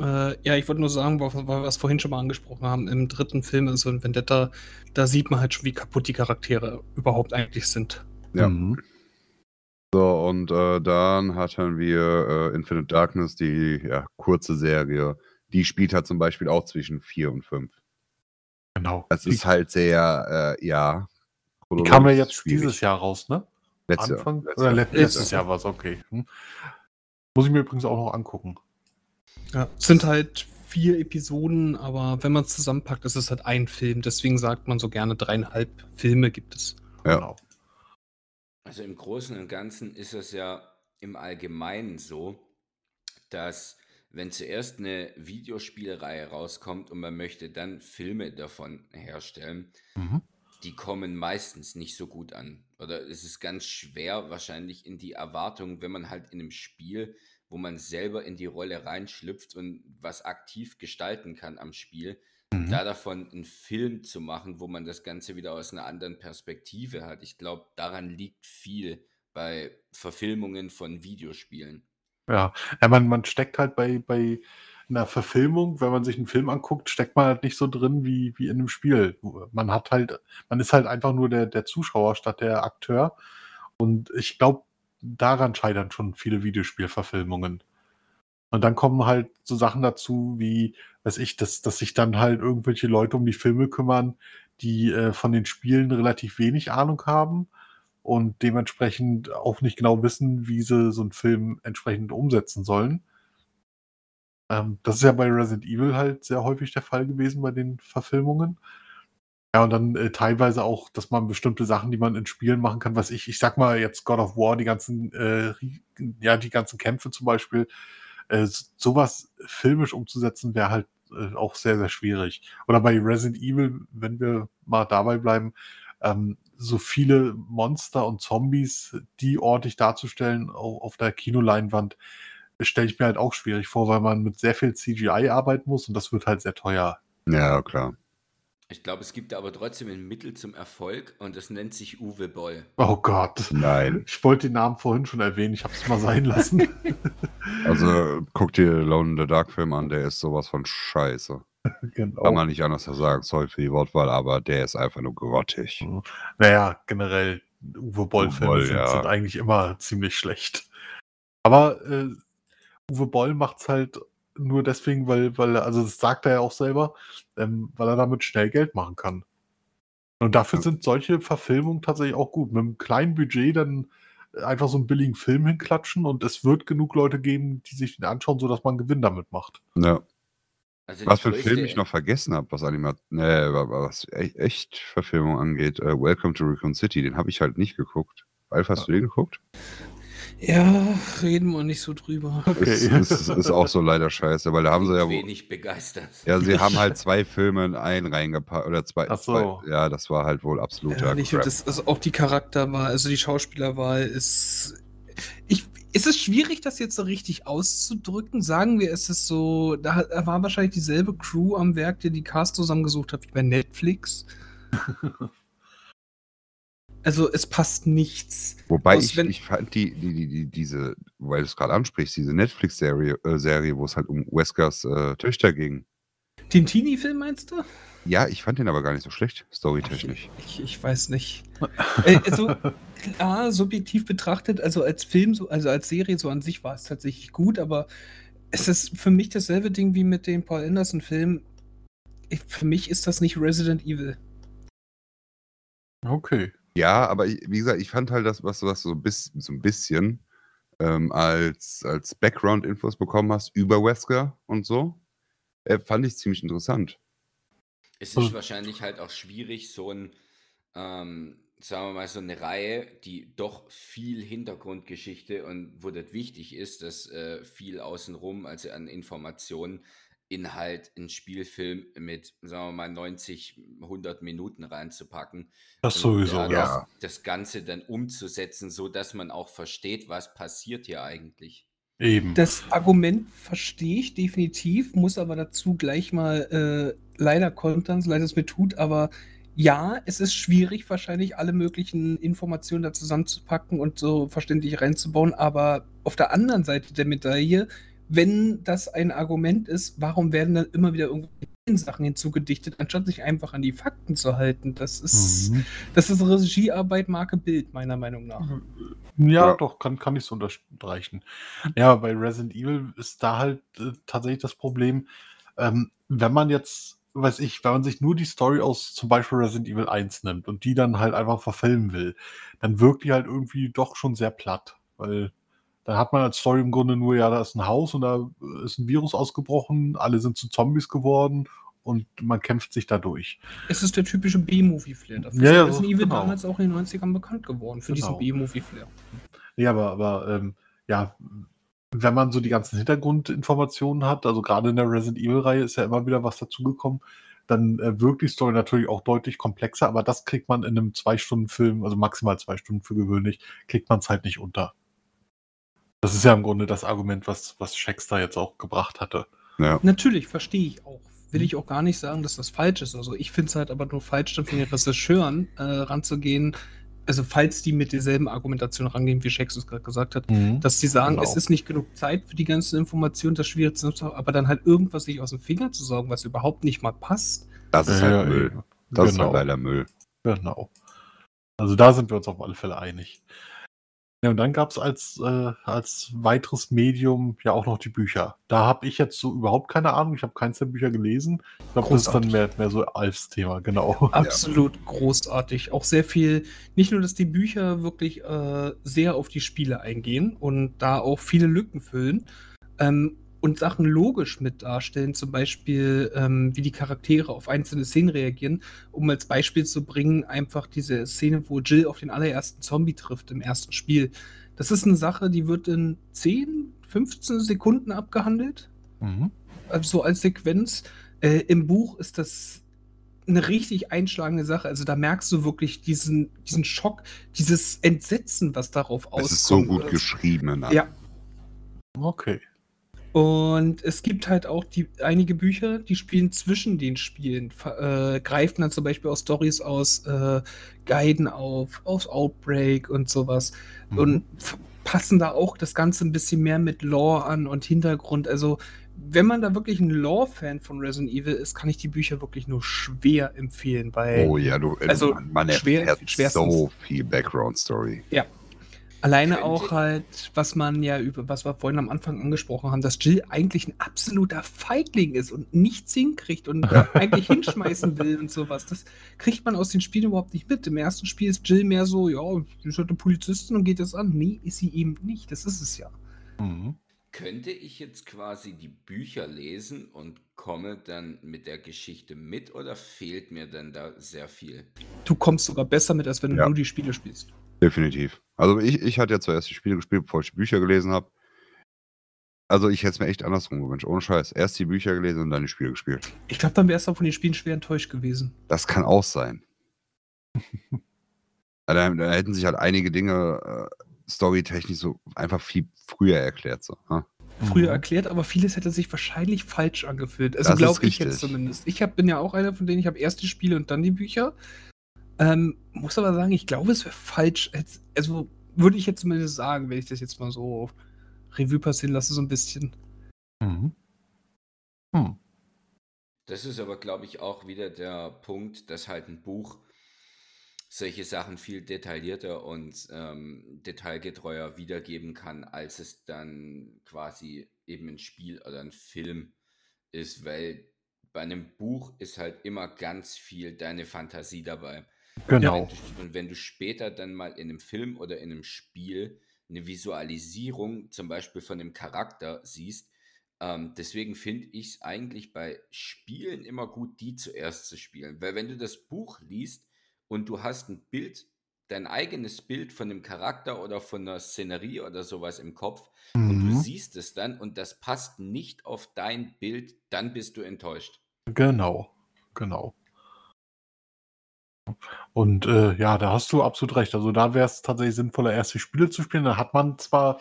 Äh, ja, ich wollte nur sagen, weil weil wir es vorhin schon mal angesprochen haben, im dritten Film, also in Vendetta, da sieht man halt schon, wie kaputt die Charaktere überhaupt eigentlich sind. Ja. Mhm. So, und äh, dann hatten wir äh, Infinite Darkness, die ja, kurze Serie. Die spielt halt zum Beispiel auch zwischen 4 und 5. Genau. Das ist halt sehr, äh, ja. die kam ja jetzt schwierig. dieses Jahr raus, ne? Letztes Anfang? Jahr. Oder Letztes letztes Jahr war es, okay. Hm. Muss ich mir übrigens auch noch angucken. Ja. Es sind halt vier Episoden, aber wenn man es zusammenpackt, ist es halt ein Film. Deswegen sagt man so gerne dreieinhalb Filme gibt es. Ja. Genau. Also im Großen und Ganzen ist es ja im Allgemeinen so, dass wenn zuerst eine Videospielreihe rauskommt und man möchte dann Filme davon herstellen, Mhm. die kommen meistens nicht so gut an. Oder es ist ganz schwer wahrscheinlich in die Erwartung, wenn man halt in einem Spiel, wo man selber in die Rolle reinschlüpft und was aktiv gestalten kann am Spiel, Mhm. da davon einen Film zu machen, wo man das Ganze wieder aus einer anderen Perspektive hat. Ich glaube, daran liegt viel bei Verfilmungen von Videospielen. Ja, ja man, man steckt halt bei, bei einer Verfilmung, wenn man sich einen Film anguckt, steckt man halt nicht so drin wie, wie in einem Spiel. Man hat halt, man ist halt einfach nur der, der Zuschauer statt der Akteur. Und ich glaube, daran scheitern schon viele Videospielverfilmungen. Und dann kommen halt so Sachen dazu, wie, weiß ich, dass, dass sich dann halt irgendwelche Leute um die Filme kümmern, die äh, von den Spielen relativ wenig Ahnung haben und dementsprechend auch nicht genau wissen, wie sie so einen Film entsprechend umsetzen sollen. Ähm, das ist ja bei Resident Evil halt sehr häufig der Fall gewesen bei den Verfilmungen. Ja, und dann äh, teilweise auch, dass man bestimmte Sachen, die man in Spielen machen kann, was ich, ich sag mal jetzt God of War, die ganzen, äh, ja, die ganzen Kämpfe zum Beispiel, äh, sowas filmisch umzusetzen, wäre halt äh, auch sehr, sehr schwierig. Oder bei Resident Evil, wenn wir mal dabei bleiben, ähm, so viele Monster und Zombies, die ordentlich darzustellen auf, auf der Kinoleinwand, stelle ich mir halt auch schwierig vor, weil man mit sehr viel CGI arbeiten muss und das wird halt sehr teuer. Ja, klar. Ich glaube, es gibt aber trotzdem ein Mittel zum Erfolg und das nennt sich Uwe Boll. Oh Gott. Nein. Ich wollte den Namen vorhin schon erwähnen, ich habe es mal sein lassen. Also guck dir Lone in the Dark Film an, der ist sowas von scheiße. [LAUGHS] genau. Kann man nicht anders sagen, sorry für die Wortwahl, aber der ist einfach nur grottig. Naja, generell, Uwe Boll-Filme Boll, sind, ja. sind eigentlich immer ziemlich schlecht. Aber äh, Uwe Boll macht's halt nur deswegen, weil, weil er, also das sagt er ja auch selber, ähm, weil er damit schnell Geld machen kann. Und dafür Ja. sind solche Verfilmungen tatsächlich auch gut. Mit einem kleinen Budget dann einfach so einen billigen Film hinklatschen und es wird genug Leute geben, die sich den anschauen, sodass man Gewinn damit macht. Ja. Also Was für einen Film ich noch vergessen habe, was Animat ne, was e echt Verfilmung angeht, äh, Welcome to Raccoon City, den habe ich halt nicht geguckt. Alf, hast du den geguckt? Ja, reden wir nicht so drüber. Okay. Ist, ist, ist auch so leider scheiße, weil da haben sie ja, wenig begeistert. ja, sie haben halt [LAUGHS] zwei Filme in einen reingepackt oder zwei, Ach so. zwei. Ja, das war halt wohl absoluter und Crap. das, also auch die Charakterwahl, also die Schauspielerwahl ist. Ich, ist es schwierig, das jetzt so richtig auszudrücken? Sagen wir, es ist so, da, war wahrscheinlich dieselbe Crew am Werk, die die Cast zusammengesucht hat wie bei Netflix. [LAUGHS] also es passt nichts. Wobei aus, ich, ich fand die, die, die, die diese, weil du es gerade ansprichst, diese Netflix-Serie, äh, Serie, wo es halt um Weskers äh, Töchter ging. Den Teenie-Film meinst du? Ja, ich fand den aber gar nicht so schlecht, storytechnisch. Ich, ich weiß nicht. [LAUGHS] äh, also, klar, subjektiv betrachtet, also als Film, so, also als Serie so an sich war es tatsächlich gut, aber es ist für mich dasselbe Ding wie mit dem Paul Anderson-Film. Für mich ist das nicht Resident Evil. Okay. Ja, aber ich, wie gesagt, ich fand halt das, was, was du so, bis, so ein bisschen ähm, als, als Background-Infos bekommen hast über Wesker und so, äh, fand ich ziemlich interessant. Es ist Also- wahrscheinlich halt auch schwierig, so ein, ähm, sagen wir mal, so eine Reihe, die doch viel Hintergrundgeschichte und wo das wichtig ist, dass äh, viel außenrum, also an Informationen, in halt einen Spielfilm mit, sagen wir mal, 90, 100 Minuten reinzupacken. Das sowieso, ja. Das, das Ganze dann umzusetzen, so dass man auch versteht, was passiert hier eigentlich. Eben. Das Argument verstehe ich definitiv, muss aber dazu gleich mal äh, leider kontern, so leid es mir tut, aber ja, es ist schwierig, wahrscheinlich alle möglichen Informationen da zusammenzupacken und so verständlich reinzubauen, aber auf der anderen Seite der Medaille, wenn das ein Argument ist, warum werden dann immer wieder irgendwelche Sachen hinzugedichtet, anstatt sich einfach an die Fakten zu halten? Das ist, Mhm. das ist Regiearbeit, Marke Bild, meiner Meinung nach. Ja, Ja. doch, kann, kann ich so unterstreichen. Ja, bei Resident Evil ist da halt äh, tatsächlich das Problem, ähm, wenn man jetzt, weiß ich, wenn man sich nur die Story aus zum Beispiel Resident Evil 1 nimmt und die dann halt einfach verfilmen will, dann wirkt die halt irgendwie doch schon sehr platt, weil dann hat man als Story im Grunde nur, ja, da ist ein Haus und da ist ein Virus ausgebrochen, alle sind zu Zombies geworden und man kämpft sich da durch. Es ist der typische B-Movie-Flair. Dafür Ja, ist ja, Resident so- Evil genau. damals auch in den 90ern bekannt geworden, für Genau. diesen B-Movie-Flair. Nee, aber, aber ähm, ja, wenn man so die ganzen Hintergrundinformationen hat, also gerade in der Resident Evil-Reihe ist ja immer wieder was dazugekommen, dann äh, wirkt die Story natürlich auch deutlich komplexer, aber das kriegt man in einem Zwei-Stunden-Film, also maximal zwei Stunden für gewöhnlich, kriegt man es halt nicht unter. Das ist ja im Grunde das Argument, was, was Shakespeare jetzt auch gebracht hatte. Ja. Natürlich, verstehe ich auch. Will ich auch gar nicht sagen, dass das falsch ist. Also ich finde es halt aber nur falsch, dann von den Regisseuren äh, ranzugehen, also falls die mit derselben Argumentation rangehen, wie Shakespeare es gerade gesagt hat, dass sie sagen, Genau. es ist nicht genug Zeit für die ganzen Informationen, das schwierig zu nutzen, aber dann halt irgendwas sich aus dem Finger zu saugen, was überhaupt nicht mal passt. Das ist halt Müll. eben. Das ist Genau. halt leider Müll. Genau. Also da sind wir uns auf alle Fälle einig. Ja, und dann gab es als, äh, als weiteres Medium ja auch noch die Bücher. Da habe ich jetzt so überhaupt keine Ahnung. Ich habe keins der Bücher gelesen. Ich glaube, das ist dann mehr, mehr so Alfs Thema, genau. [LAUGHS] Absolut großartig. Auch sehr viel, nicht nur, dass die Bücher wirklich äh, sehr auf die Spiele eingehen und da auch viele Lücken füllen ähm, und Sachen logisch mit darstellen, zum Beispiel, ähm, wie die Charaktere auf einzelne Szenen reagieren. Um als Beispiel zu bringen, einfach diese Szene, wo Jill auf den allerersten Zombie trifft im ersten Spiel. Das ist eine Sache, die wird in 10, 15 Sekunden abgehandelt Mhm. also so als Sequenz. Äh, Im Buch ist das eine richtig einschlagende Sache. Also da merkst du wirklich diesen, diesen Schock, dieses Entsetzen, was darauf auskommt. Es ist so gut geschrieben. Ne? Ja. Okay. Und es gibt halt auch die, einige Bücher, die spielen zwischen den Spielen, äh, greifen dann zum Beispiel auch Stories aus äh, Guiden auf, aus Outbreak und sowas. Mhm. Und passen da auch das Ganze ein bisschen mehr mit Lore an und Hintergrund. Also, wenn man da wirklich ein Lore-Fan von Resident Evil ist, kann ich die Bücher wirklich nur schwer empfehlen, weil. Oh ja, du, also man, man schwer, so viel Background-Story. Ja, Alleine auch halt, was man ja über, was wir vorhin am Anfang angesprochen haben, dass Jill eigentlich ein absoluter Feigling ist und nichts hinkriegt und [LAUGHS] eigentlich hinschmeißen will und sowas. Das kriegt man aus den Spielen überhaupt nicht mit. Im ersten Spiel ist Jill mehr so, ja, sie ist halt eine Polizistin und geht das an. Nee, ist sie eben nicht. Das ist es ja. Mhm. Könnte ich jetzt quasi die Bücher lesen und komme dann mit der Geschichte mit oder fehlt mir denn da sehr viel? Du kommst sogar besser mit, als wenn ja. du nur die Spiele spielst. Definitiv. Also ich, ich hatte ja zuerst die Spiele gespielt, bevor ich die Bücher gelesen habe. Also ich hätte es mir echt andersrum gewünscht. Ohne Scheiß. Erst die Bücher gelesen und dann die Spiele gespielt. Ich glaube, dann wärst du von den Spielen schwer enttäuscht gewesen. Das kann auch sein. [LAUGHS] da, da, hätten sich halt einige Dinge äh, storytechnisch so einfach viel früher erklärt. So, ha? Früher mhm. erklärt, aber vieles hätte sich wahrscheinlich falsch angefühlt. Also glaube ich jetzt zumindest. Ich hab, bin ja auch einer von denen, ich habe erst die Spiele und dann die Bücher. Ähm, muss aber sagen, ich glaube, es wäre falsch. Also würde ich jetzt zumindest sagen, wenn ich das jetzt mal so Revue passieren lasse, so ein bisschen. Mhm. Hm. Das ist aber, glaube ich, auch wieder der Punkt, dass halt ein Buch solche Sachen viel detaillierter und ähm, detailgetreuer wiedergeben kann, als es dann quasi eben ein Spiel oder ein Film ist, weil bei einem Buch ist halt immer ganz viel deine Fantasie dabei. Genau. Und wenn, du, später dann mal in einem Film oder in einem Spiel eine Visualisierung zum Beispiel von dem Charakter siehst, ähm, deswegen finde ich es eigentlich bei Spielen immer gut, die zuerst zu spielen. Weil wenn du das Buch liest und du hast ein Bild, dein eigenes Bild von dem Charakter oder von der Szenerie oder sowas im Kopf mhm. und du mhm. siehst es dann und das passt nicht auf dein Bild, dann bist du enttäuscht. Genau, genau. Und äh, ja, da hast du absolut recht. Also da wäre es tatsächlich sinnvoller, erste Spiele zu spielen. Da hat man zwar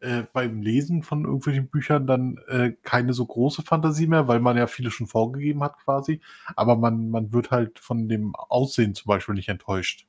äh, beim Lesen von irgendwelchen Büchern dann äh, keine so große Fantasie mehr, weil man ja viele schon vorgegeben hat quasi. Aber man, man wird halt von dem Aussehen zum Beispiel nicht enttäuscht.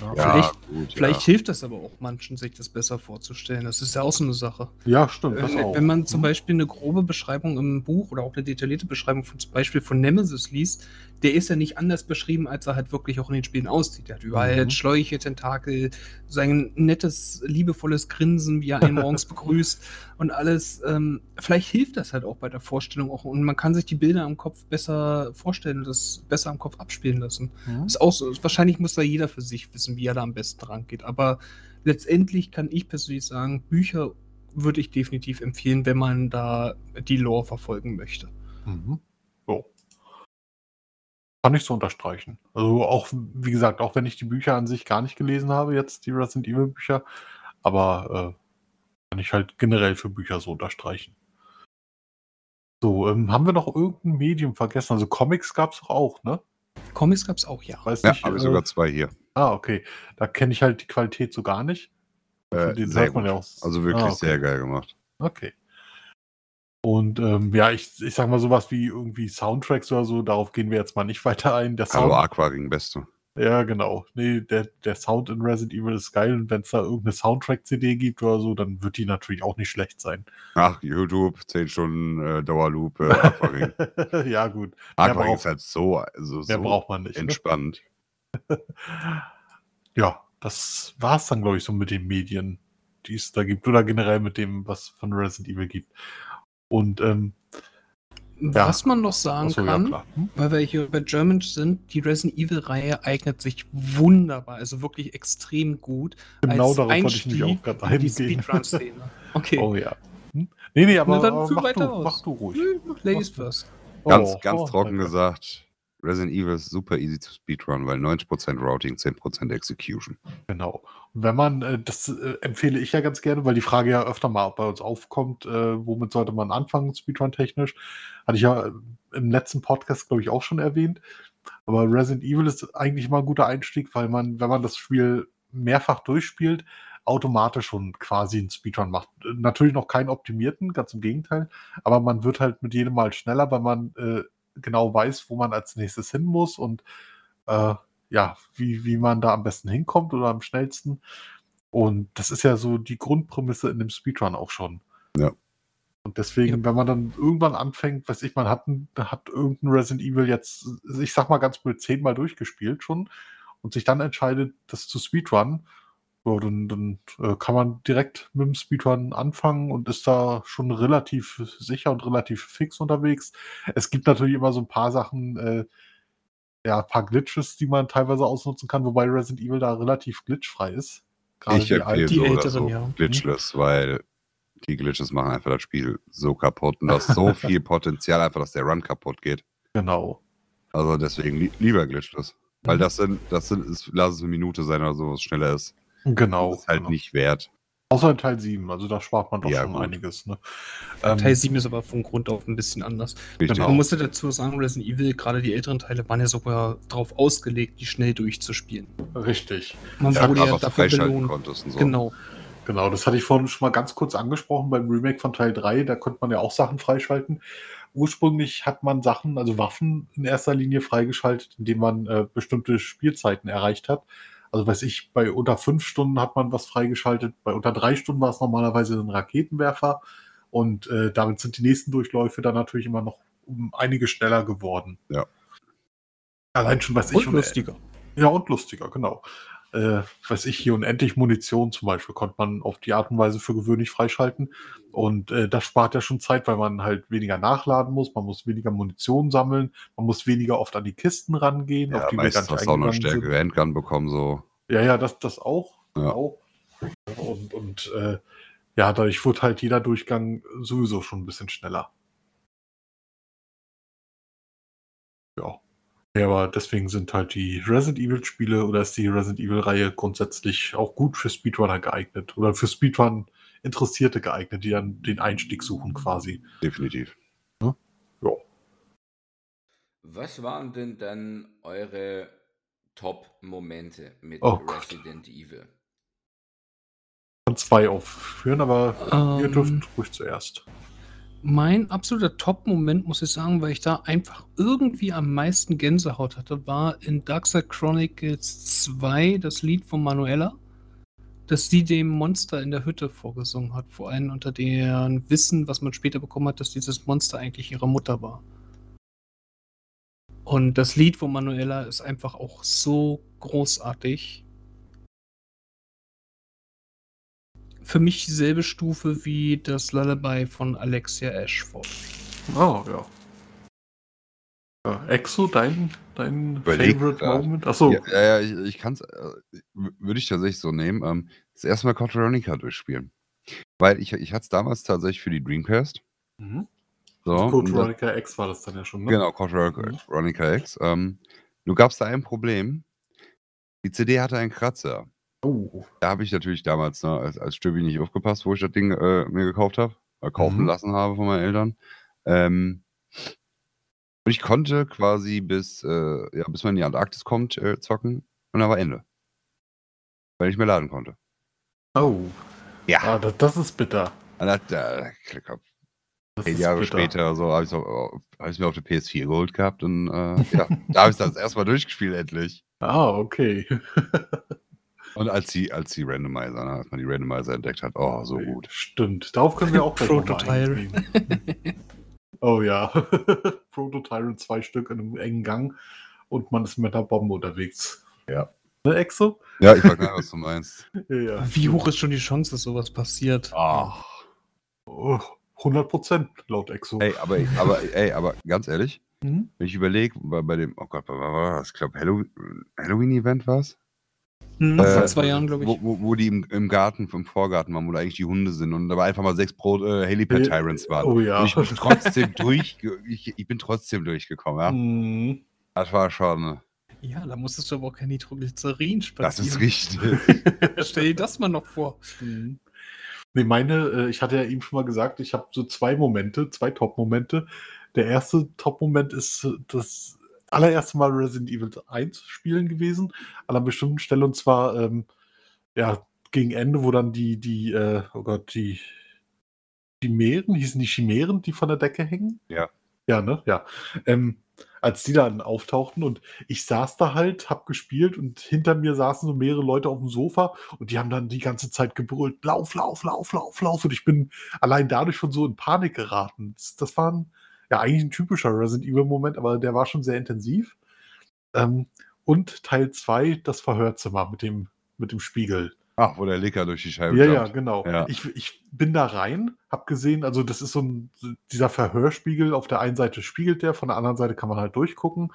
Ja, vielleicht, gut, vielleicht ja. hilft das aber auch manchen, sich das besser vorzustellen. Das ist ja auch so eine Sache. Ja, stimmt. Wenn, wenn man zum mhm. Beispiel eine grobe Beschreibung im Buch oder auch eine detaillierte Beschreibung von, zum Beispiel von Nemesis liest, der ist ja nicht anders beschrieben, als er halt wirklich auch in den Spielen aussieht. Der hat überall mhm. Schläuche, Tentakel, sein nettes, liebevolles Grinsen, wie er einen [LAUGHS] morgens begrüßt und alles. Ähm, vielleicht hilft das halt auch bei der Vorstellung auch und man kann sich die Bilder im Kopf besser vorstellen und das besser im Kopf abspielen lassen. Mhm. Ist auch so. Wahrscheinlich muss da jeder für sich wissen, wie er da am besten rangeht. Aber letztendlich kann ich persönlich sagen, Bücher würde ich definitiv empfehlen, wenn man da die Lore verfolgen möchte. Mhm. Kann ich so unterstreichen. Also auch, wie gesagt, auch wenn ich die Bücher an sich gar nicht gelesen habe, jetzt die Resident Evil Bücher, aber äh, kann ich halt generell für Bücher so unterstreichen. So, ähm, haben wir noch irgendein Medium vergessen? Also Comics gab es doch auch, ne? Comics gab es auch, ja. Weiß ja, habe ich sogar äh, zwei hier. Ah, okay. Da kenne ich halt die Qualität so gar nicht. Äh, den sehr man ja auch. Also wirklich ah, okay. sehr geil gemacht. Okay. Und ähm, ja, ich, ich sag mal sowas wie irgendwie Soundtracks oder so, darauf gehen wir jetzt mal nicht [LAUGHS] weiter ein. Der Sound, Aber Aquaring, beste. Ja, genau. Nee, der, der Sound in Resident Evil ist geil und wenn es da irgendeine Soundtrack-CD gibt oder so, dann wird die natürlich auch nicht schlecht sein. Ach, YouTube, 10 Stunden äh, Dauerloop, äh, Aquaring. [LAUGHS] ja, gut. Aquaring ist halt so, also, so braucht man nicht, ne? entspannt. Ne? [LAUGHS] ja, das war es dann, glaube ich, so mit den Medien, die es da gibt oder generell mit dem, was von Resident Evil gibt. Und ähm, ja. Was man noch sagen so, kann, ja, hm? weil wir hier bei German sind, die Resident Evil-Reihe eignet sich wunderbar, also wirklich extrem gut. Genau darauf wollte ich mich auch gerade eingehen. Die Speedrun-Szene. [LAUGHS] Okay. Oh ja. Hm? Nee, nee, aber, Na, dann mach, du, mach, du, ruhig. Ladies first. Ganz, oh, ganz oh, trocken danke. gesagt, Resident Evil ist super easy to speedrun, weil 90% Routing, 10% Execution. Genau. Und wenn man, äh, das äh, empfehle ich ja ganz gerne, weil die Frage ja öfter mal bei uns aufkommt, äh, womit sollte man anfangen, Speedrun-technisch, hatte ich ja im letzten Podcast, glaube ich, auch schon erwähnt. Aber Resident Evil ist eigentlich mal ein guter Einstieg, weil man, wenn man das Spiel mehrfach durchspielt, automatisch schon quasi einen Speedrun macht. Natürlich noch keinen optimierten, ganz im Gegenteil, aber man wird halt mit jedem Mal schneller, weil man äh, genau weiß, wo man als nächstes hin muss und äh, ja, wie, wie man da am besten hinkommt oder am schnellsten. Und das ist ja so die Grundprämisse in dem Speedrun auch schon. Ja. Und deswegen, wenn man dann irgendwann anfängt, weiß ich, man hat, ein, hat irgendein Resident Evil jetzt, ich sag mal ganz blöd, zehnmal durchgespielt schon und sich dann entscheidet, das zu Speedrun, so, dann, dann äh, kann man direkt mit dem Speedrun anfangen und ist da schon relativ sicher und relativ fix unterwegs. Es gibt natürlich immer so ein paar Sachen, äh, ja, ein paar Glitches, die man teilweise ausnutzen kann, wobei Resident Evil da relativ glitchfrei ist. Gerade ich die empfehle die so oder älteren, so ja. Glitchless, weil die Glitches machen einfach das Spiel so kaputt und [LAUGHS] da ist so viel Potenzial einfach, dass der Run kaputt geht. Genau. Also deswegen li lieber Glitchless. Weil Mhm. das sind, das sind, ist, lass es eine Minute sein oder so, was schneller ist. Genau. Das ist halt genau. nicht wert. Außer in Teil 7, also da spart man doch Ja, schon gut. einiges. Ne? Ähm, Teil 7 ist aber von Grund auf ein bisschen anders. Genau. Man musste dazu sagen, Resident Evil, gerade die älteren Teile, waren ja sogar darauf ausgelegt, die schnell durchzuspielen. Richtig. Man Ja, wurde ja dafür freischalten belohnt. konntest und so. Genau. Genau, das hatte ich vorhin schon mal ganz kurz angesprochen beim Remake von Teil 3. Da konnte man ja auch Sachen freischalten. Ursprünglich hat man Sachen, also Waffen in erster Linie freigeschaltet, indem man äh, bestimmte Spielzeiten erreicht hat. Also weiß ich, bei unter fünf Stunden hat man was freigeschaltet, bei unter drei Stunden war es normalerweise ein Raketenwerfer. Und äh, damit sind die nächsten Durchläufe dann natürlich immer noch um einige schneller geworden. Ja. Allein schon, weiß ich, Und lustiger. ja, und lustiger, genau. Äh, weiß ich, hier unendlich Munition zum Beispiel konnte man auf die Art und Weise für gewöhnlich freischalten. Und äh, das spart ja schon Zeit, weil man halt weniger nachladen muss, man muss weniger Munition sammeln, man muss weniger oft an die Kisten rangehen, Ja, auf die meistens hast du auch noch stärkere Handgun bekommen, so. Ja, ja, das, das auch. Ja. auch. Und, und äh, ja, dadurch wurde halt jeder Durchgang sowieso schon ein bisschen schneller. Ja. Ja, aber deswegen sind halt die Resident Evil Spiele oder ist die Resident Evil Reihe grundsätzlich auch gut für Speedrunner geeignet oder für Speedrun Interessierte geeignet, die dann den Einstieg suchen quasi. Definitiv. Ja. Was waren denn dann eure Top-Momente mit Oh Gott. Resident Evil? Kann zwei aufführen, aber ihr Ähm, dürft ruhig zuerst. Mein absoluter Top-Moment, muss ich sagen, weil ich da einfach irgendwie am meisten Gänsehaut hatte, war in Darkseid Chronicles 2 das Lied von Manuela, das sie dem Monster in der Hütte vorgesungen hat. Vor allem unter deren Wissen, was man später bekommen hat, dass dieses Monster eigentlich ihre Mutter war. Und das Lied von Manuela ist einfach auch so großartig. Für mich dieselbe Stufe wie das Lullaby von Alexia Ashford. Oh, ja. ja Exo, dein, dein Überleg Favorite grad. Moment? Achso, Ja, ja, ja, ich, ich kann es, äh, würde ich tatsächlich so nehmen. Ähm, das erste Mal Code Veronica durchspielen. Weil ich, ich hatte es damals tatsächlich für die Dreamcast. Mhm. So, Code Veronica X war das dann ja schon, ne? Genau, Code Ver- Mhm. Veronica X. Ähm, nur gab es da ein Problem. Die CD hatte einen Kratzer. Oh. Da habe ich natürlich damals ne, als, als Stübi nicht aufgepasst, wo ich das Ding äh, mir gekauft habe, äh, kaufen Mhm. lassen habe von meinen Eltern. Ähm, und ich konnte quasi bis, äh, ja, bis man in die Antarktis kommt, äh, zocken und dann war Ende. Weil ich mehr laden konnte. Oh. Ja. Ah, das, das ist bitter. Und das, da, ab. Das Zehn ist Jahre bitter. später so, habe ich es mir auf der PS4 geholt gehabt und äh, ja, da habe ich das erstmal durchgespielt endlich. Ah, okay. [LAUGHS] Und als die, als die Randomizer, ne, als man die Randomizer entdeckt hat, oh, so gut. Stimmt. Darauf können wir auch eingehen. [LAUGHS] Oh ja. [LAUGHS] Prototype zwei Stück in einem engen Gang und man ist mit einer Bombe unterwegs. Ja. Ne, Exo? Ja, ich weiß nicht, was du meinst. [LAUGHS] Ja. Wie hoch ist schon die Chance, dass sowas passiert? Ah. Oh, 100 Prozent laut Exo. Ey, aber, aber, ey, aber ganz ehrlich, Mhm. wenn ich überlege, bei, bei dem, oh Gott, was war das? Ich glaube, Halloween- Halloween-Event war es? Hm, Äh, vor zwei Jahren, glaube ich. Wo, wo, wo die im, im Garten, im Vorgarten waren, wo da eigentlich die Hunde sind und da war einfach mal sechs Pro äh, Helipad Tyrants waren. Oh ja. Und ich bin trotzdem [LAUGHS] durch, ich, ich bin trotzdem durchgekommen, ja. Mhm. Das war schon, Ja, da musstest du aber auch kein Nitroglycerin spazieren. das ist richtig. [LAUGHS] Stell dir das mal noch vor. Mhm. Nee, meine, äh, ich hatte ja eben schon mal gesagt, ich habe so zwei Momente, zwei Top-Momente. der erste Top-Moment ist äh, das allererste Mal Resident Evil 1 spielen gewesen, an einer bestimmten Stelle und zwar ähm, ja, gegen Ende, wo dann die, die, äh, oh Gott, die Chimären, hießen die Chimären, die von der Decke hängen? Ja. Ja, ne? Ja. Ähm, als die dann auftauchten und ich saß da halt, hab gespielt und hinter mir saßen so mehrere Leute auf dem Sofa und die haben dann die ganze Zeit gebrüllt, lauf, lauf, lauf, lauf, lauf und ich bin allein dadurch schon so in Panik geraten. Das, das war ein, ja eigentlich ein typischer Resident Evil Moment, aber der war schon sehr intensiv. Ähm, und Teil 2, das Verhörzimmer mit dem, mit dem Spiegel. Ach, wo der Licker durch die Scheibe Ja, ja, jumpt. genau. Ja. Ich, ich bin da rein, hab gesehen, also das ist so ein, dieser Verhörspiegel, auf der einen Seite spiegelt der, von der anderen Seite kann man halt durchgucken.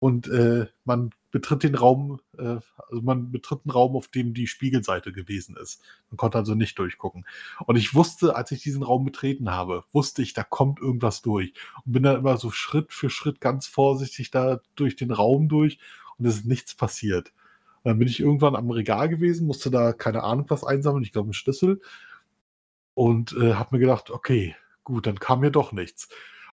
Und äh, man betritt den Raum, äh, also man betritt einen Raum, auf dem die Spiegelseite gewesen ist. Man konnte also nicht durchgucken. Und ich wusste, als ich diesen Raum betreten habe, wusste ich, da kommt irgendwas durch. Und bin dann immer so Schritt für Schritt ganz vorsichtig da durch den Raum durch und es ist nichts passiert. Und dann bin ich irgendwann am Regal gewesen, musste da keine Ahnung was einsammeln, ich glaube einen Schlüssel. Und äh, habe mir gedacht, okay, gut, dann kam mir doch nichts.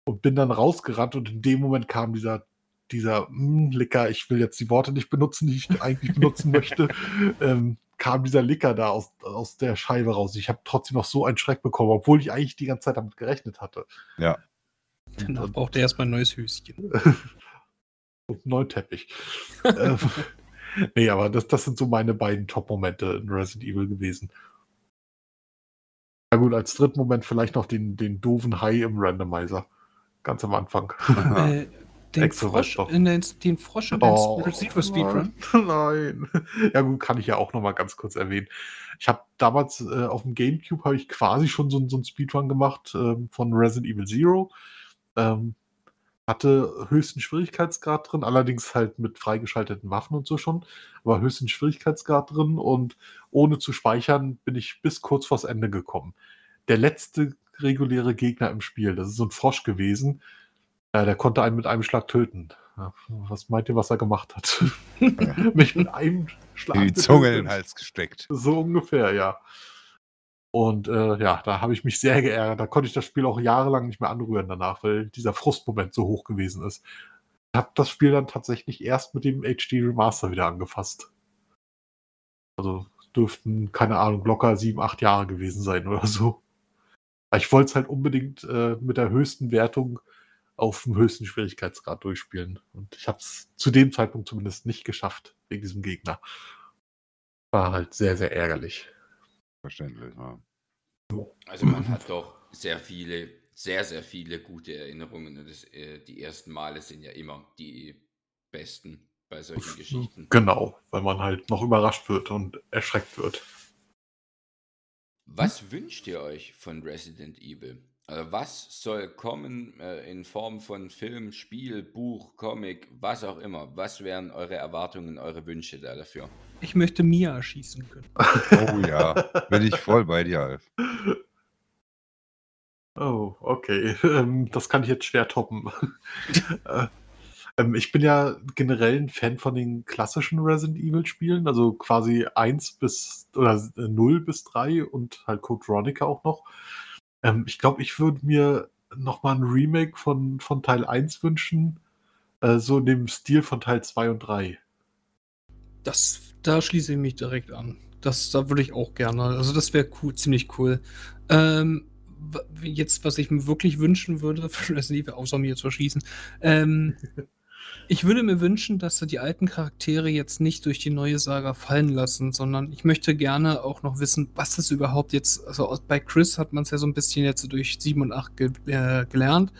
Und bin dann rausgerannt und in dem Moment kam dieser, dieser "Mm, Licker, ich will jetzt die Worte nicht benutzen, die ich eigentlich benutzen möchte, [LAUGHS] ähm, kam dieser Licker da aus, aus der Scheibe raus. Ich habe trotzdem noch so einen Schreck bekommen, obwohl ich eigentlich die ganze Zeit damit gerechnet hatte. Ja. Danach braucht er erstmal ein neues Höschen. [LAUGHS] und einen neuen Teppich. ähm, [LAUGHS] nee, aber das, das sind so meine beiden Top-Momente in Resident Evil gewesen. Ja gut, als dritten Moment vielleicht noch den, den doofen Hai im Randomizer. Ganz am Anfang. Äh, den, Frosch, in den, den Frosch in den Receiver Speedrun. nein, nein. Ja gut, kann ich ja auch noch mal ganz kurz erwähnen. Ich habe damals äh, auf dem Gamecube habe ich quasi schon so, so einen Speedrun gemacht ähm, von Resident Evil Zero. Ähm, hatte höchsten Schwierigkeitsgrad drin, allerdings halt mit freigeschalteten Waffen und so schon, aber höchsten Schwierigkeitsgrad drin und ohne zu speichern bin ich bis kurz vors Ende gekommen. Der letzte reguläre Gegner im Spiel, das ist so ein Frosch gewesen, äh, der konnte einen mit einem Schlag töten. Ja, was meint ihr, was er gemacht hat? [LAUGHS] Mich mit einem Schlag Die Zunge in den. Hals gesteckt. So ungefähr, ja. Und äh, ja, da habe ich mich sehr geärgert. Da konnte ich das Spiel auch jahrelang nicht mehr anrühren danach, weil dieser Frustmoment so hoch gewesen ist. Ich habe das Spiel dann tatsächlich erst mit dem HD Remaster wieder angefasst. Also dürften, keine Ahnung, locker sieben, acht Jahre gewesen sein oder so. Ich wollte es halt unbedingt äh, mit der höchsten Wertung auf dem höchsten Schwierigkeitsgrad durchspielen. Und ich habe es zu dem Zeitpunkt zumindest nicht geschafft, wegen diesem Gegner. War halt sehr, sehr ärgerlich. Verständlich, ja. Also man hat doch sehr viele, sehr, sehr viele gute Erinnerungen. Und das, äh, die ersten Male sind ja immer die besten bei solchen Geschichten. Genau, weil man halt noch überrascht wird und erschreckt wird. Was wünscht ihr euch von Resident Evil? Also was soll kommen äh, in Form von Film, Spiel, Buch, Comic, was auch immer? Was wären eure Erwartungen, eure Wünsche da dafür? Ich möchte Mia erschießen können. Oh ja, bin ich voll bei dir, Alf. Oh, okay. [LAUGHS] Ähm, das kann ich jetzt schwer toppen. [LAUGHS] Äh, ähm, ich bin ja generell ein Fan von den klassischen Resident Evil Spielen, also quasi 1 bis oder äh, 0 bis 3 und halt Code Veronica auch noch. Ähm, ich glaube, ich würde mir nochmal ein Remake von, von Teil 1 wünschen, äh, so in dem Stil von Teil 2 und 3. Das, da schließe ich mich direkt an. Das, da würde ich auch gerne. Also das wäre cool, ziemlich cool. Ähm, jetzt, was ich mir wirklich wünschen würde für Resident Evil, außer mir zu erschießen, ähm, [LAUGHS] ich würde mir wünschen, dass sie die alten Charaktere jetzt nicht durch die neue Saga fallen lassen, sondern ich möchte gerne auch noch wissen, was das überhaupt jetzt, also bei Chris hat man es ja so ein bisschen jetzt durch 7 und 8 ge äh, gelernt,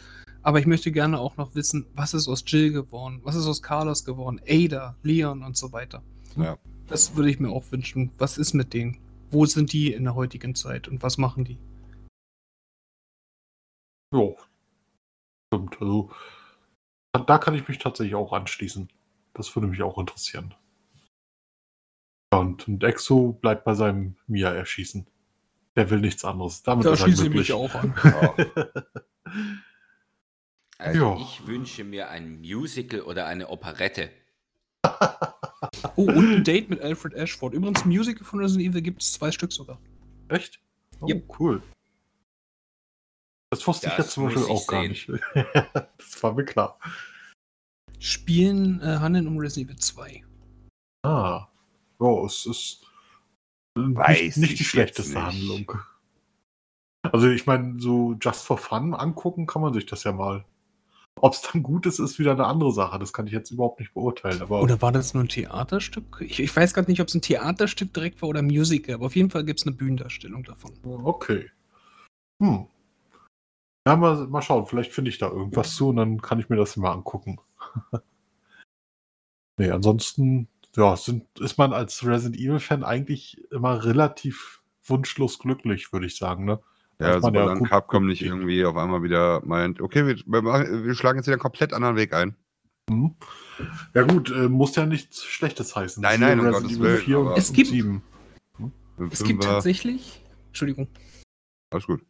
aber ich möchte gerne auch noch wissen, was ist aus Jill geworden, was ist aus Carlos geworden, Ada, Leon und so weiter. Ja. Das würde ich mir auch wünschen. Was ist mit denen? Wo sind die in der heutigen Zeit und was machen die? Ja. Stimmt. Also, da kann ich mich tatsächlich auch anschließen. Das würde mich auch interessieren. Ja, und, und Exo bleibt bei seinem Mia erschießen. Der will nichts anderes. Damit Da ist schließe ich mich auch an. [LAUGHS] Also Ja. ich wünsche mir ein Musical oder eine Operette. [LAUGHS] Oh, und ein Date mit Alfred Ashford. Übrigens, Musical von Resident Evil gibt es zwei Stück sogar. Echt? Oh, Yep. cool. Das wusste ich Das jetzt zum Beispiel ich auch gar sehen. nicht. [LAUGHS] das war mir klar. Spielen äh, handeln um Resident Evil 2. Ah. Ja, es ist äh, Weiß nicht, nicht ich die schlechteste nicht. Handlung. Also ich meine, so just for fun angucken kann man sich das ja mal. Ob es dann gut ist, ist wieder eine andere Sache. Das kann ich jetzt überhaupt nicht beurteilen. Aber Oder war das nur ein Theaterstück? Ich, ich weiß gerade nicht, ob es ein Theaterstück direkt war oder ein Musical, aber auf jeden Fall gibt es eine Bühnendarstellung davon. okay. Hm. Ja, mal, mal schauen. Vielleicht finde ich da irgendwas zu und dann kann ich mir das mal angucken. [LAUGHS] nee, ansonsten, ja, sind, ist man als Resident Evil-Fan eigentlich immer relativ wunschlos glücklich, würde ich sagen, ne? Ja, ist man gut- Capcom gut nicht irgendwie auf einmal wieder meint, okay, wir, wir, schlagen jetzt wieder einen komplett anderen Weg ein. Mhm. Ja gut, äh, muss ja nichts Schlechtes heißen. Nein, nein, um Resident Gottes Evil Willen, 4 und aber- Es gibt- 7. Im Es gibt tatsächlich, Entschuldigung, Alles gut.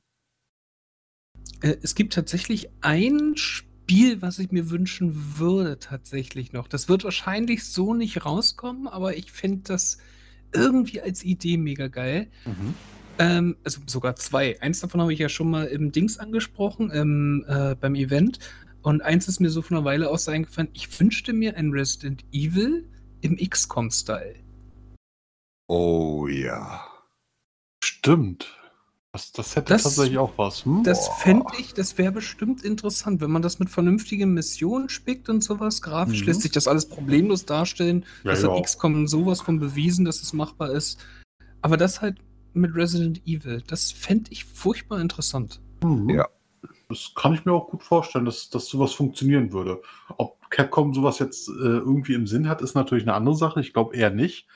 Äh, es gibt tatsächlich ein Spiel, was ich mir wünschen würde, tatsächlich noch. Das wird wahrscheinlich so nicht rauskommen, aber ich finde das irgendwie als Idee mega geil. Mhm. Ähm, also sogar zwei. Eins davon habe ich ja schon mal im Dings angesprochen, im, äh, beim Event. Und eins ist mir so von einer Weile aus eingefallen. Ich wünschte mir ein Resident Evil im XCOM-Style. Oh ja. Stimmt. Das, das hätte Das- tatsächlich auch was. Hm? Das fände ich, das wäre bestimmt interessant, wenn man das mit vernünftigen Missionen spickt und sowas. Grafisch Mhm. lässt sich das alles problemlos darstellen. Ja, das ja. hat XCOM sowas von bewiesen, dass es machbar ist. Aber das halt mit Resident Evil, das fände ich furchtbar interessant. Mhm. Ja. Das kann ich mir auch gut vorstellen, dass, dass sowas funktionieren würde. Ob Capcom sowas jetzt äh, irgendwie im Sinn hat, ist natürlich eine andere Sache. Ich glaube eher nicht.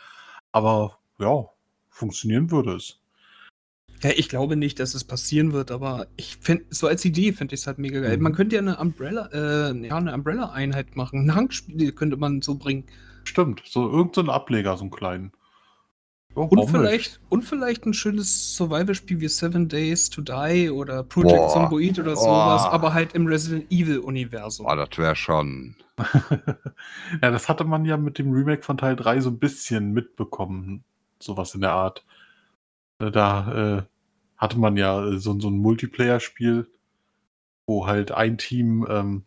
Aber ja, funktionieren würde es. Ja, ich glaube nicht, dass es passieren wird, aber ich finde, so als Idee finde ich es halt mega geil. Mhm. Man könnte ja eine Umbrella, äh, ja, eine Umbrella-Einheit machen. Ein Hankspiel könnte man so bringen. Stimmt. So irgendein so Ableger, so einen kleinen. Ja, Und vielleicht, und vielleicht ein schönes Survival-Spiel wie Seven Days to Die oder Project Boah. Zomboid oder Boah. sowas, aber halt im Resident Evil-Universum. Boah, das wäre schon. [LAUGHS] ja, das hatte man ja mit dem Remake von Teil 3 so ein bisschen mitbekommen. Sowas in der Art. Da äh, hatte man ja äh, so, so ein Multiplayer-Spiel, wo halt ein Team ähm,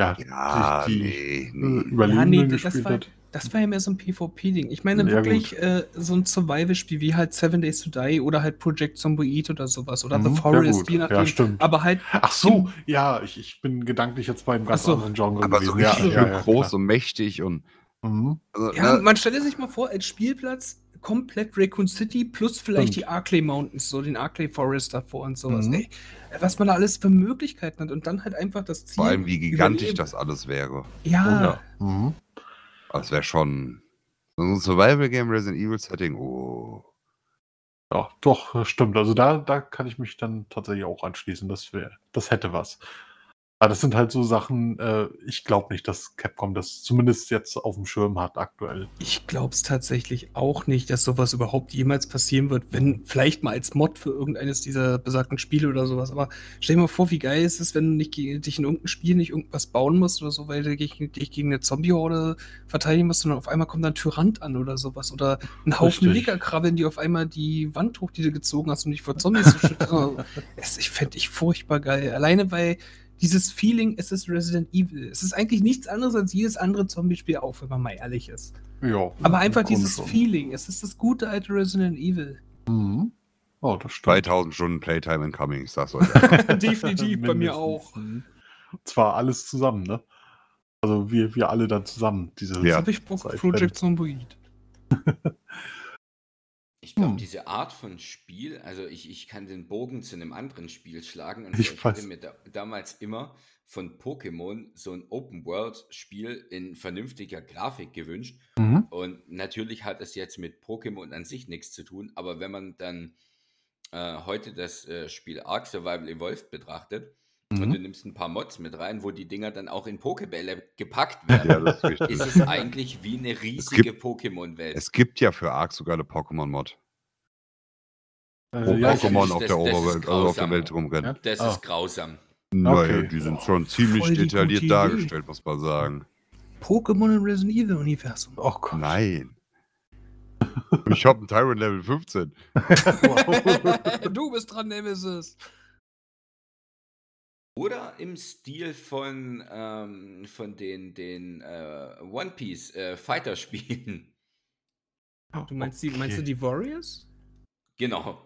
ja, Ja, sich die nee, äh, nee. Überlebenden Ja, nee, das gespielt war, hat. das war ja mehr so ein PvP-Ding. Ich meine Ja, wirklich äh, so ein Survival-Spiel wie halt Seven Days to Die oder halt Project Zomboid oder sowas oder Mhm, The ja Forest, je Ja, nachdem. stimmt. aber halt, Ach so, ja, ich, ich bin gedanklich jetzt beim ganz Ach so. anderen Genre Aber so gewesen. richtig ja, ja, ja, groß und mächtig und. Mhm. Also, ja, ne, man stelle sich mal vor, als Spielplatz komplett Raccoon City plus vielleicht Stimmt. die Arclay Mountains, so den Arclay Forest davor und sowas. Mhm. Ey, was man da alles für Möglichkeiten hat und dann halt einfach das Ziel. vor allem, wie gigantisch überleben. das alles wäre. Ja, Mhm. Das wäre schon. So ein Survival-Game Resident Evil Setting. Oh. Ja, doch, das stimmt. Also da, da kann ich mich dann tatsächlich auch anschließen. Das wäre, das hätte was. Aber das sind halt so Sachen, äh, ich glaube nicht, dass Capcom das zumindest jetzt auf dem Schirm hat aktuell. Ich glaube es tatsächlich auch nicht, dass sowas überhaupt jemals passieren wird, wenn vielleicht mal als Mod für irgendeines dieser besagten Spiele oder sowas. Aber stell dir mal vor, wie geil ist es, wenn du nicht, dich in irgendeinem Spiel nicht irgendwas bauen musst oder so, weil du dich, dich gegen eine Zombie-Horde verteidigen musst, sondern auf einmal kommt da ein Tyrant an oder sowas. Oder ein Haufen Richtig. Lickerkrabbeln, die auf einmal die Wand hoch, die du gezogen hast, um dich vor Zombies zu schützen. [LAUGHS] Also, es, ich fände ich furchtbar geil. Alleine weil dieses Feeling, es ist Resident Evil. Es ist eigentlich nichts anderes als jedes andere Zombie-Spiel auch, wenn man mal ehrlich ist. Ja, Aber einfach dieses schon. Feeling. Es ist das gute alte Resident Evil. Mhm. Oh, das stimmt. 2000 Stunden Playtime incoming, ich sag's euch. [LAUGHS] Definitiv, bei mir auch. Mhm. Zwar alles zusammen, ne? Also wir, wir alle dann zusammen. Diese Jetzt Ja. habe ich Bock auf Zeit Project Zomboid. [LAUGHS] Ich glaube, Hm. diese Art von Spiel, also ich, ich kann den Bogen zu einem anderen Spiel schlagen. Und Ich ich hatte mir da, damals immer von Pokémon so ein Open-World-Spiel in vernünftiger Grafik gewünscht. Mhm. Und natürlich hat es jetzt mit Pokémon an sich nichts zu tun, aber wenn man dann äh, heute das äh, Spiel Ark Survival Evolved betrachtet und du Mhm. nimmst ein paar Mods mit rein, wo die Dinger dann auch in Pokebälle gepackt werden, ja, das ist richtig. ist es eigentlich wie eine riesige Pokémon-Welt. Es gibt ja für Ark sogar eine Pokémon-Mod. Äh, Wo ja, Pokémon auf das- der Oberwelt, also auf der. Welt rumrennen. Ja. Das Ah. ist grausam. Naja, Okay. die sind schon ziemlich Voll detailliert dargestellt, muss man sagen. Pokémon im Resident Evil Universum. Oh Gott. Nein. [LAUGHS] Ich hab einen Tyrant Level 15. Wow. [LAUGHS] du bist dran, Nemesis. Oder im Stil von, ähm, von den, den äh, One Piece äh, Fighter-Spielen. Du [LAUGHS] meinst, die, meinst du Okay. die Warriors? Genau.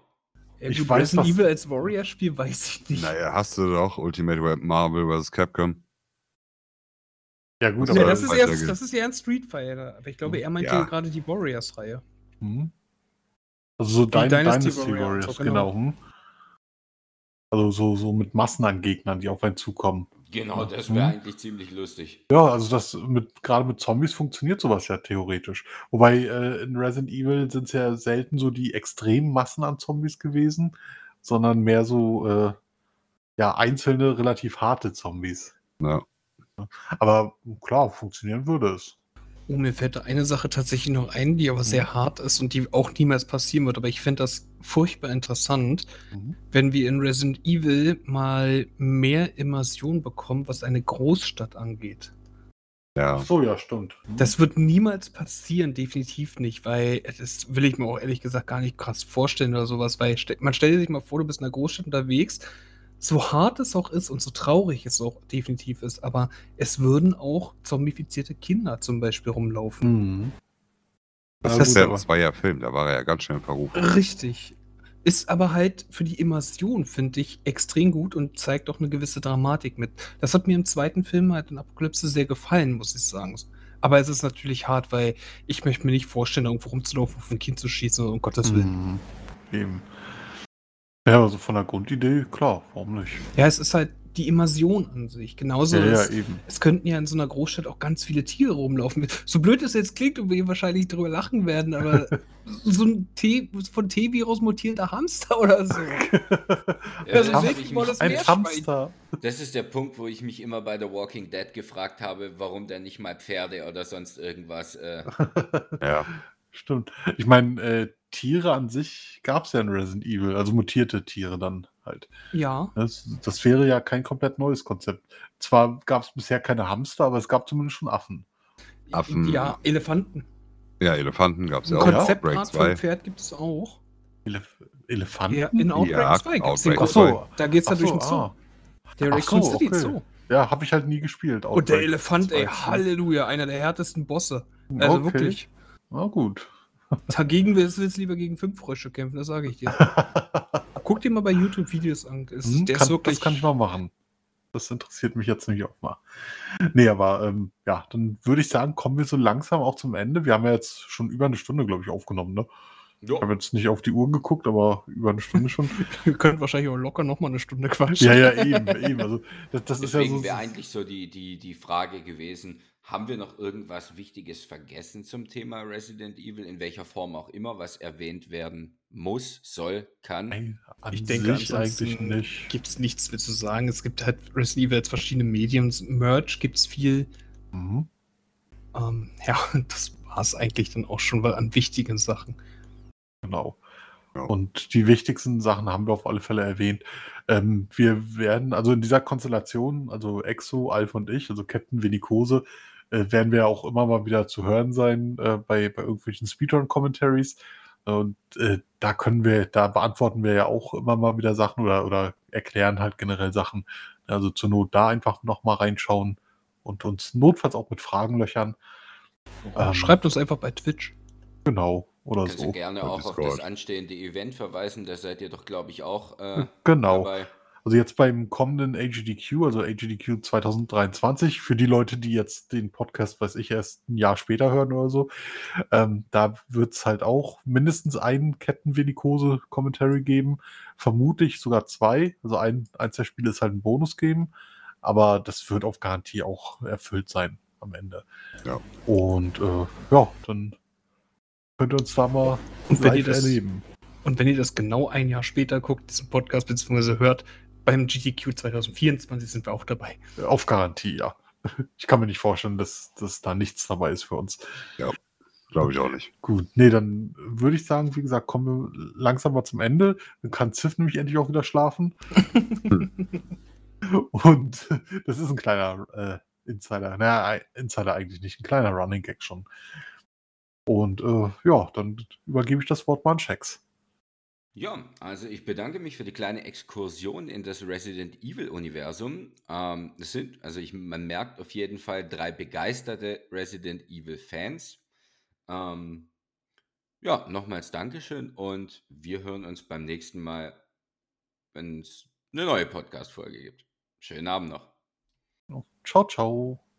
Ja, Ich gut, weiß, was- Evil als Warrior-Spiel [LAUGHS] weiß ich nicht. Naja, hast du doch Ultimate Marvel vs. Capcom. Ja, gut, Das Ja, aber das, ist geht. das ist eher ein Street Fighter. Aber ich glaube, er meinte Ja. gerade die Warriors-Reihe. Mhm. Also so Dyn Dynasty Dynasty, Warriors, Warriors, genau. genau. Also so, so mit Massen an Gegnern, die auf einen zukommen. Genau, das wäre Mhm. eigentlich ziemlich lustig. Ja, also das mit gerade mit Zombies funktioniert sowas ja theoretisch. Wobei äh, in Resident Evil sind es ja selten so die extremen Massen an Zombies gewesen, sondern mehr so äh, ja einzelne relativ harte Zombies. Ja. Aber klar, funktionieren würde es. Oh, mir fällt da eine Sache tatsächlich noch ein, die aber sehr hart ist und die auch niemals passieren wird. Aber ich fände das furchtbar interessant, Mhm. wenn wir in Resident Evil mal mehr Immersion bekommen, was eine Großstadt angeht. Ja. Ach so, ja, stimmt. Mhm. Das wird niemals passieren, definitiv nicht, weil das will ich mir auch ehrlich gesagt gar nicht krass vorstellen oder sowas, weil man stellt sich mal vor, du bist in einer Großstadt unterwegs, so hart es auch ist und so traurig es auch definitiv ist, aber es würden auch zombifizierte Kinder zum Beispiel rumlaufen. Mhm. Das Ja, ist gut, der aber- Zweier-Film, da war er ja ganz schnell verrufen. Richtig. Ist aber halt für die Immersion, finde ich, extrem gut und zeigt auch eine gewisse Dramatik mit. Das hat mir im zweiten Film halt in Apokalypse sehr gefallen, muss ich sagen. Aber es ist natürlich hart, weil ich möchte mir nicht vorstellen, irgendwo rumzulaufen, auf ein Kind zu schießen, um Gottes Willen. Mhm. Eben. Ja, also von der Grundidee, klar, warum nicht? Ja, es ist halt die Immersion an sich. Genauso ja, ja, ist, eben. es könnten ja in so einer Großstadt auch ganz viele Tiere rumlaufen. So blöd es jetzt klingt und wir wahrscheinlich drüber lachen werden, aber [LAUGHS] so ein T von T-Virus mutierter Hamster oder so. [LAUGHS] Ja, Also das, hab wirklich ich mal das Ein. Hamster. das ist der Punkt, wo ich mich immer bei The Walking Dead gefragt habe, warum der nicht mal Pferde oder sonst irgendwas. Äh, [LAUGHS] Ja. Stimmt. Ich meine, äh, Tiere an sich gab es ja in Resident Evil, also mutierte Tiere dann halt. Ja. Das, das wäre ja kein komplett neues Konzept. Zwar gab es bisher keine Hamster, aber es gab zumindest schon Affen. Affen. Ja, Elefanten. Ja, Elefanten gab es ja auch. in Konzeptart Outbreak für ein 2. Pferd gibt es auch. Elef Elefanten? Ja, in Outbreak Ja, 2 gibt es den Outbreak Ach Konzept. so. Da geht es ja Ach durch so, den Zoo. ah. Der Ach Raccoon so, City okay. Zoo. Ja, habe ich halt nie gespielt. Und der Outbreak Elefant, ey, 2. Halleluja, einer der härtesten Bosse. Also Okay. wirklich. Na gut. Dagegen willst du jetzt lieber gegen fünf Frösche kämpfen, das sage ich dir. [LAUGHS] Guck dir mal bei YouTube Videos an. Es, Hm, der kann, ist wirklich. das kann ich mal machen. Das interessiert mich jetzt nämlich auch mal. Nee, aber ähm, ja, dann würde ich sagen, kommen wir so langsam auch zum Ende. Wir haben ja jetzt schon über eine Stunde, glaube ich, aufgenommen. Ne? Ich habe jetzt nicht auf die Uhr geguckt, aber über eine Stunde schon. [LAUGHS] Wir können wahrscheinlich auch locker noch mal eine Stunde quatschen. ja, ja, eben, eben. Also, das, das ist ja Deswegen so. wäre eigentlich so die, die, die Frage gewesen, haben wir noch irgendwas Wichtiges vergessen zum Thema Resident Evil, in welcher Form auch immer, was erwähnt werden muss, soll, kann? Nein, an Ich denke, eigentlich ansonsten nicht. gibt es nichts mehr zu sagen. Es gibt halt Resident Evil jetzt verschiedene Mediums. Merch gibt es viel. Mhm. Ähm, ja, [LAUGHS] das war es eigentlich dann auch schon mal an wichtigen Sachen. Genau. Ja. Und die wichtigsten Sachen haben wir auf alle Fälle erwähnt. Ähm, wir werden, also in dieser Konstellation, also Exo, Alf und ich, also Captain Venikose, äh, werden wir auch immer mal wieder zu hören sein äh, bei, bei irgendwelchen Speedrun-Commentaries. Und äh, da können wir, da beantworten wir ja auch immer mal wieder Sachen oder, oder erklären halt generell Sachen. Also zur Not da einfach nochmal reinschauen und uns notfalls auch mit Fragen löchern. Ähm, Schreibt uns einfach bei Twitch. Genau. Oder Kannst so. gerne auch auf Discord. das anstehende Event verweisen, da seid ihr doch, glaube ich, auch äh, Genau. dabei. Also jetzt beim kommenden AGDQ, also AGDQ 2023, für die Leute, die jetzt den Podcast, weiß ich, erst ein Jahr später hören oder so, ähm, da wird es halt auch mindestens einen Kettenvenikose-Commentary geben, vermutlich sogar zwei. Also ein, eins der Spiele ist halt ein Bonus geben, aber das wird auf Garantie auch erfüllt sein am Ende. Ja. Und äh, ja, dann könnt ihr uns da mal Und live das- erleben. Und wenn ihr das genau ein Jahr später guckt, diesen Podcast bzw. hört, beim GTQ 2024 sind wir auch dabei. Auf Garantie, ja. Ich kann mir nicht vorstellen, dass, dass da nichts dabei ist für uns. Glaube ich auch nicht. Gut, nee, dann würde ich sagen, wie gesagt, kommen wir langsam mal zum Ende. Dann kann Ziff nämlich endlich auch wieder schlafen. [LAUGHS] Und das ist ein kleiner äh, Insider. Naja, Insider eigentlich nicht, ein kleiner Running Gag schon. Und äh, ja, dann übergebe ich das Wort mal an Chex. Ja, also ich bedanke mich für die kleine Exkursion in das Resident Evil-Universum. Ähm, das sind, also ich, man merkt auf jeden Fall drei begeisterte Resident Evil-Fans. Ähm, ja, nochmals Dankeschön und wir hören uns beim nächsten Mal, wenn es eine neue Podcast-Folge gibt. Schönen Abend noch. Ciao, ciao.